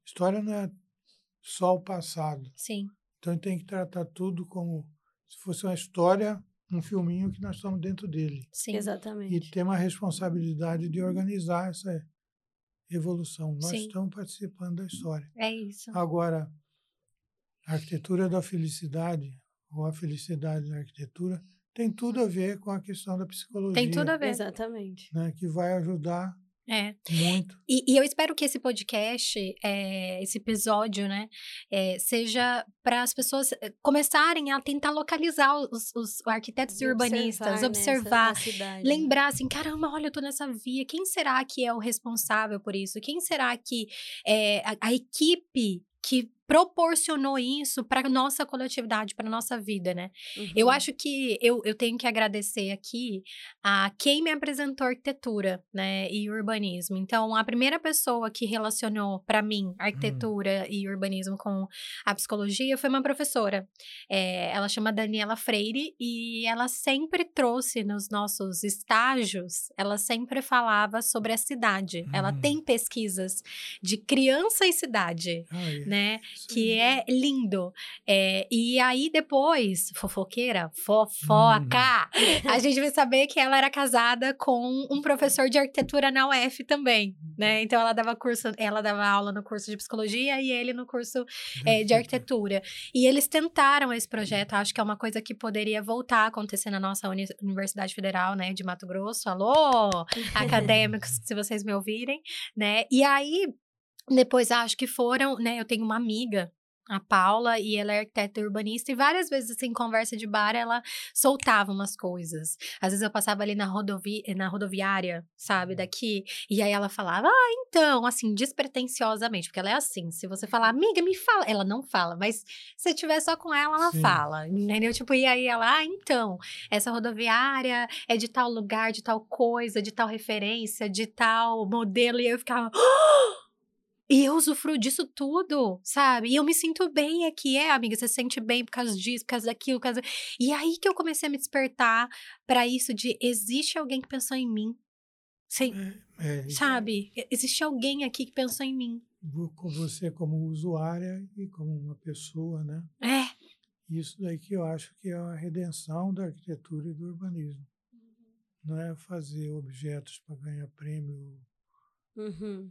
História não é só o passado. Sim. Então, tem que tratar tudo como se fosse uma história, um filminho que nós estamos dentro dele. Sim. Exatamente. E tem uma responsabilidade de organizar essa evolução. Nós Sim. estamos participando da história. É isso. Agora, a arquitetura da felicidade, ou a felicidade da arquitetura, tem tudo a ver com a questão da psicologia. Tem tudo a ver. Exatamente. Né, que vai ajudar É. muito. E, e eu espero que esse podcast, é, esse episódio, né, é, seja para as pessoas eh, começarem a tentar localizar os, os arquitetos e urbanistas, né, observar, essa- a cidade. lembrar assim, caramba, olha, eu tô nessa via. Quem será que é o responsável por isso? Quem será que é a, a equipe que proporcionou isso para nossa coletividade, para nossa vida, né? Eu Uhum. acho que eu, eu tenho que agradecer aqui a quem me apresentou arquitetura, né, e urbanismo. Então, a primeira pessoa que relacionou para mim arquitetura e urbanismo com a psicologia foi uma professora. É, ela chama Daniela Freire e ela sempre trouxe nos nossos estágios, ela sempre falava sobre a cidade. Ela Hum. tem pesquisas de criança e cidade, né? Que é lindo. É, e aí depois, fofoqueira, fofoca, a gente vai saber que ela era casada com um professor de arquitetura na UF também, né? Então ela dava curso, ela dava aula no curso de psicologia e ele no curso é, de arquitetura. E eles tentaram esse projeto, acho que é uma coisa que poderia voltar a acontecer na nossa uni- Universidade Federal, né, de Mato Grosso. Alô, acadêmicos, se vocês me ouvirem, né? E aí, depois acho que foram, né, eu tenho uma amiga a Paula, e ela é arquiteta urbanista, e várias vezes, assim, em conversa de bar, ela soltava umas coisas. Às vezes eu passava ali na, rodovi na rodoviária, sabe, daqui, e aí ela falava, ah, então, assim, despretensiosamente, porque ela é assim, se você falar, amiga, me fala, ela não fala, mas se tiver só com ela, ela Sim. fala, entendeu? Tipo, e aí ela, ah, então, essa rodoviária é de tal lugar, de tal coisa, de tal referência, de tal modelo, e eu ficava... "Ah!" E eu usufruo disso tudo, sabe? E eu me sinto bem aqui. É, amiga, você se sente bem por causa disso, por causa daquilo, por causa... E aí que eu comecei a me despertar pra isso de existe alguém que pensou em mim. É, é, sabe? E- Existe alguém aqui que pensou em mim. com você como usuária e como uma pessoa, né? É, Isso daí que eu acho que é a redenção da arquitetura e do urbanismo. Não é fazer objetos para ganhar prêmio, Uhum.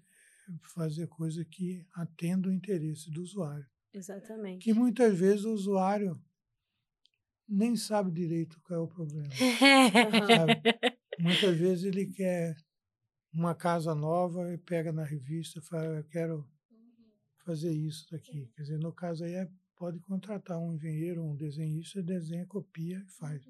Fazer coisa que atenda o interesse do usuário. Exatamente. Que muitas vezes o usuário nem sabe direito qual é o problema. Muitas vezes ele quer uma casa nova e pega na revista e fala, eu quero fazer isso daqui. Quer dizer, no caso aí é, pode contratar um engenheiro, um desenhista, desenha, copia e faz.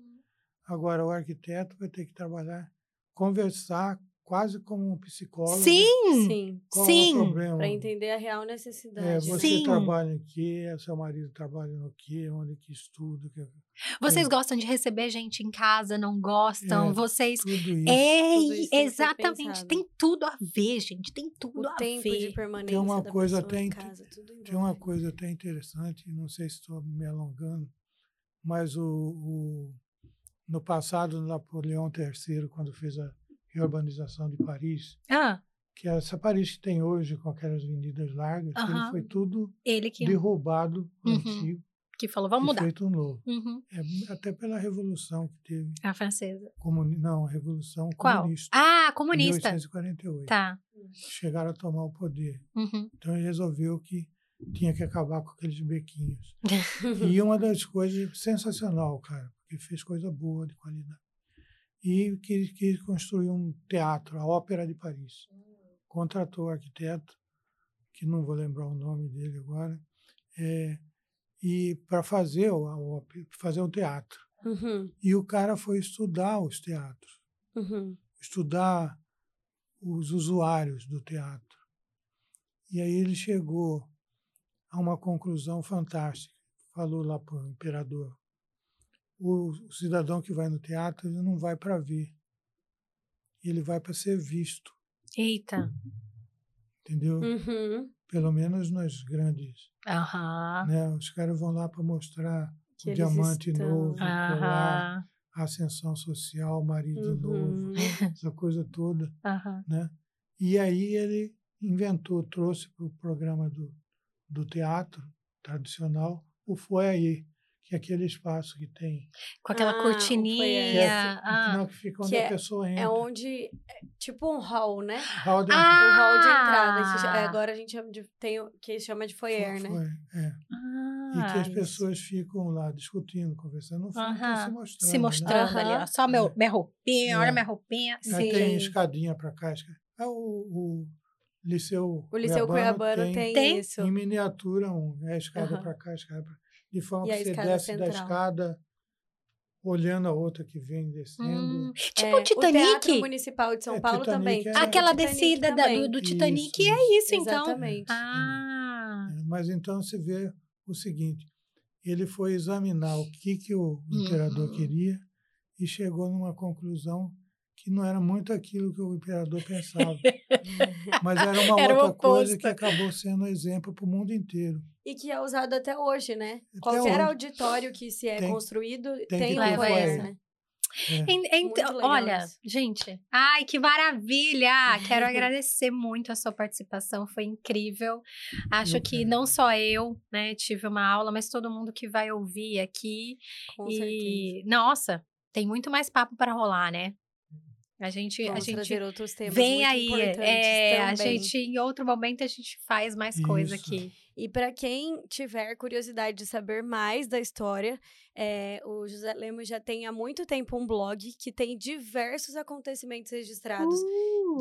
Agora o arquiteto vai ter que trabalhar, conversar quase como um psicólogo. Sim! Sim. Qual sim. é? Para entender a real É, necessidade. você Sim. trabalha em quê? Seu marido trabalha no quê? Onde que estuda? Que- Vocês É. gostam de receber gente em casa, não gostam? É, Vocês. Tudo isso. É, Tudo isso tem exatamente. pensado. Tem tudo a ver, gente. Tem tudo O a tempo ver. de permanência uma da coisa até casa, tudo Tem uma coisa até interessante, não sei se estou me alongando, mas o, o- no passado, Napoleão III, quando fez a reurbanização de Paris, Ah, que essa Paris que tem hoje com aquelas avenidas largas, ele Aham. foi tudo ele que, derrubado Uhum. antigo que falou, vamos e mudar. feito novo. Uhum. É, até pela revolução que teve, A francesa. comuni- não, a revolução Qual? comunista. Ah, em comunista. 1848. Tá. Chegaram a tomar o poder. Uhum. Então ele resolveu que tinha que acabar com aqueles bequinhos. E uma das coisas sensacional, cara, porque fez coisa boa, de qualidade. E quis, quis construir um teatro, a Ópera de Paris. Contratou o arquiteto, que não vou lembrar o nome dele agora, é, e para fazer o- a ópera, fazer um teatro. Uhum, E o cara foi estudar os teatros, uhum. estudar os usuários do teatro. E aí ele chegou a uma conclusão fantástica. Falou lá para o imperador: o cidadão que vai no teatro ele não vai para ver, ele vai para ser visto, Eita. entendeu? Uhum. Pelo menos nas grandes. Aham. Né? Os caras vão lá para mostrar Que o diamante estão- novo, colar, a ascensão social, o marido novo, Uhum. essa coisa toda. Né? E aí ele inventou, trouxe para o programa do, do teatro tradicional o foyer, que é aquele espaço que tem. Com aquela Ah, cortininha. foyer. ah. Não, que fica onde Que a pessoa entra. É onde. é tipo um hall, né? Hall de Ah! hall de entrada. que cha- Ah. agora a gente chama de. Tem, o- que chama de foyer, né? Foi, é. E Ah, que as isso. pessoas ficam lá discutindo, conversando, no fundo estão Aham. se mostrando. Se né? mostrando ali, ó. Só meu, minha roupinha, É. olha minha roupinha. Aí tem Sim. escadinha para cá. Ah, o, o Liceu O Liceu Cuiabano tem, Tem? isso. em miniatura um, é a escada Aham. para cá, escada pra... de forma E a que você escada desce da central. escada olhando a outra que vem descendo. Hum, tipo É, o O Teatro Titanic. Municipal de São É, Paulo Titanic também. é- Aquela Titanic descida da- também. do, do Titanic Isso, é isso, então. Exatamente. Ah. É, Mas então se vê o seguinte, ele foi examinar o que, que o imperador Uhum. queria e chegou numa conclusão que não era muito aquilo que o imperador pensava. Mas era uma Era outra coisa que acabou sendo exemplo para o mundo inteiro. E que é usado até hoje, né? Até Qualquer hoje. auditório que se é Tem- construído tem tem, foyer. né? É. En- Então, olha, gente, ai, que maravilha! Quero agradecer muito a sua participação, foi incrível. Acho Eu que quero. não só eu, né, tive uma aula, mas todo mundo que vai ouvir aqui. Com certeza. e, nossa, tem muito mais papo para rolar, né? A gente, a Vamos gente trazer outros temas vem muito aí, importantes é, a também. gente, em outro momento, a gente faz mais coisa Isso. aqui. E para quem tiver curiosidade de saber mais da história, é, o José Lemos já tem há muito tempo um blog que tem diversos acontecimentos registrados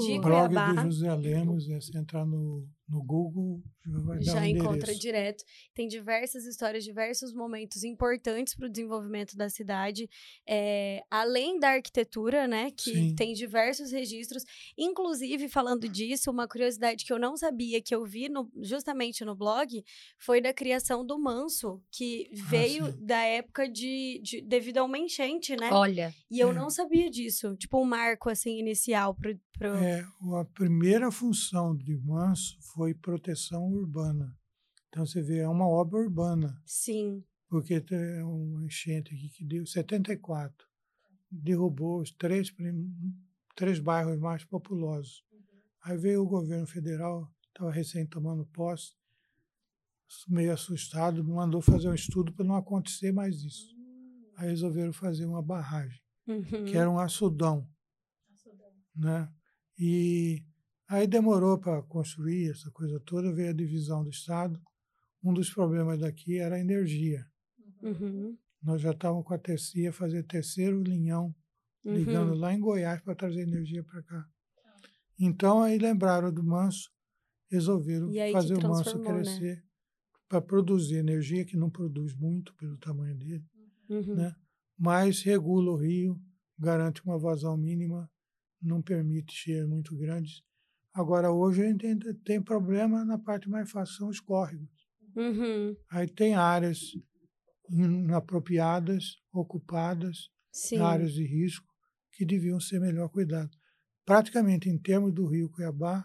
de O blog Cuiabá. do José Lemos, é se entrar no, no Google, já vai dar já o encontra endereço. direto. Tem diversas histórias, diversos momentos importantes para o desenvolvimento da cidade. É, além da arquitetura, né? Que Sim. tem diversos registros. Inclusive, falando disso, uma curiosidade que eu não sabia, que eu vi no- justamente no blog, foi da criação do Manso, que veio sim. da época de, de- devido a uma enchente, né? Olha, E eu É. não sabia disso. Tipo, um marco assim inicial pro. pro... É, o- a primeira função de Manso foi proteção urbana. Então você vê, é uma obra urbana, Sim. porque tem uma enchente aqui que deu 74, derrubou os três, prim- três bairros mais populosos. Aí veio o governo federal, estava recém tomando posse, meio assustado, mandou fazer um estudo para não acontecer mais isso. Aí resolveram fazer uma barragem. Uhum. que era um açudão, né? E aí demorou para construir essa coisa toda, veio a divisão do estado. Um dos problemas daqui era a energia. Uhum. Nós já estávamos com a terceira, ia fazer terceiro linhão, ligando Uhum. lá em Goiás para trazer energia para cá. Então aí lembraram do Manso, resolveram fazer o Manso né? crescer para produzir energia, que não produz muito pelo tamanho dele Uhum. né? mas regula o rio, garante uma vazão mínima, não permite cheias muito grandes. Agora, hoje a gente ainda tem problema na parte mais fácil, são os córregos. Uhum. Aí tem áreas inapropriadas, ocupadas, Sim. áreas de risco, que deviam ser melhor cuidadas. Praticamente, em termos do rio Cuiabá,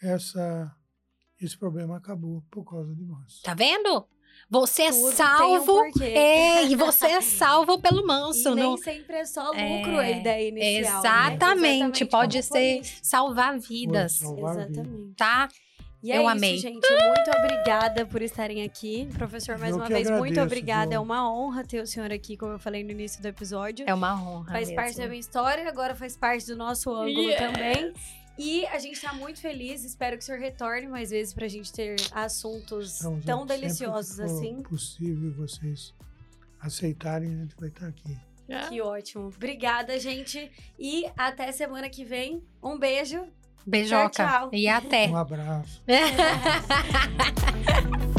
essa, esse problema acabou por causa de nós. tá vendo? Você é Tudo um salvo. porquê. é, e você é salvo pelo manso. E nem não... sempre é só lucro É, a ideia inicial. né? Exatamente, pode como foi ser isso. salvar vidas, salvar. Exatamente. tá? E é Eu isso, amei. gente. Muito obrigada por estarem aqui. Professor, mais Eu uma vez, muito agradeço, obrigada. É uma honra ter o senhor aqui, como eu falei no início do episódio. É uma honra. faz mesmo. parte da minha história, agora faz parte do nosso ângulo Yes. também. E a gente tá muito feliz, espero que o senhor retorne mais vezes pra gente ter assuntos Então, tão gente, sempre que deliciosos for assim. possível vocês aceitarem, a gente vai estar aqui. Que ótimo. Obrigada, gente. E até semana que vem. Um beijo. Beijoca. Tchau, tchau. E até. Um abraço.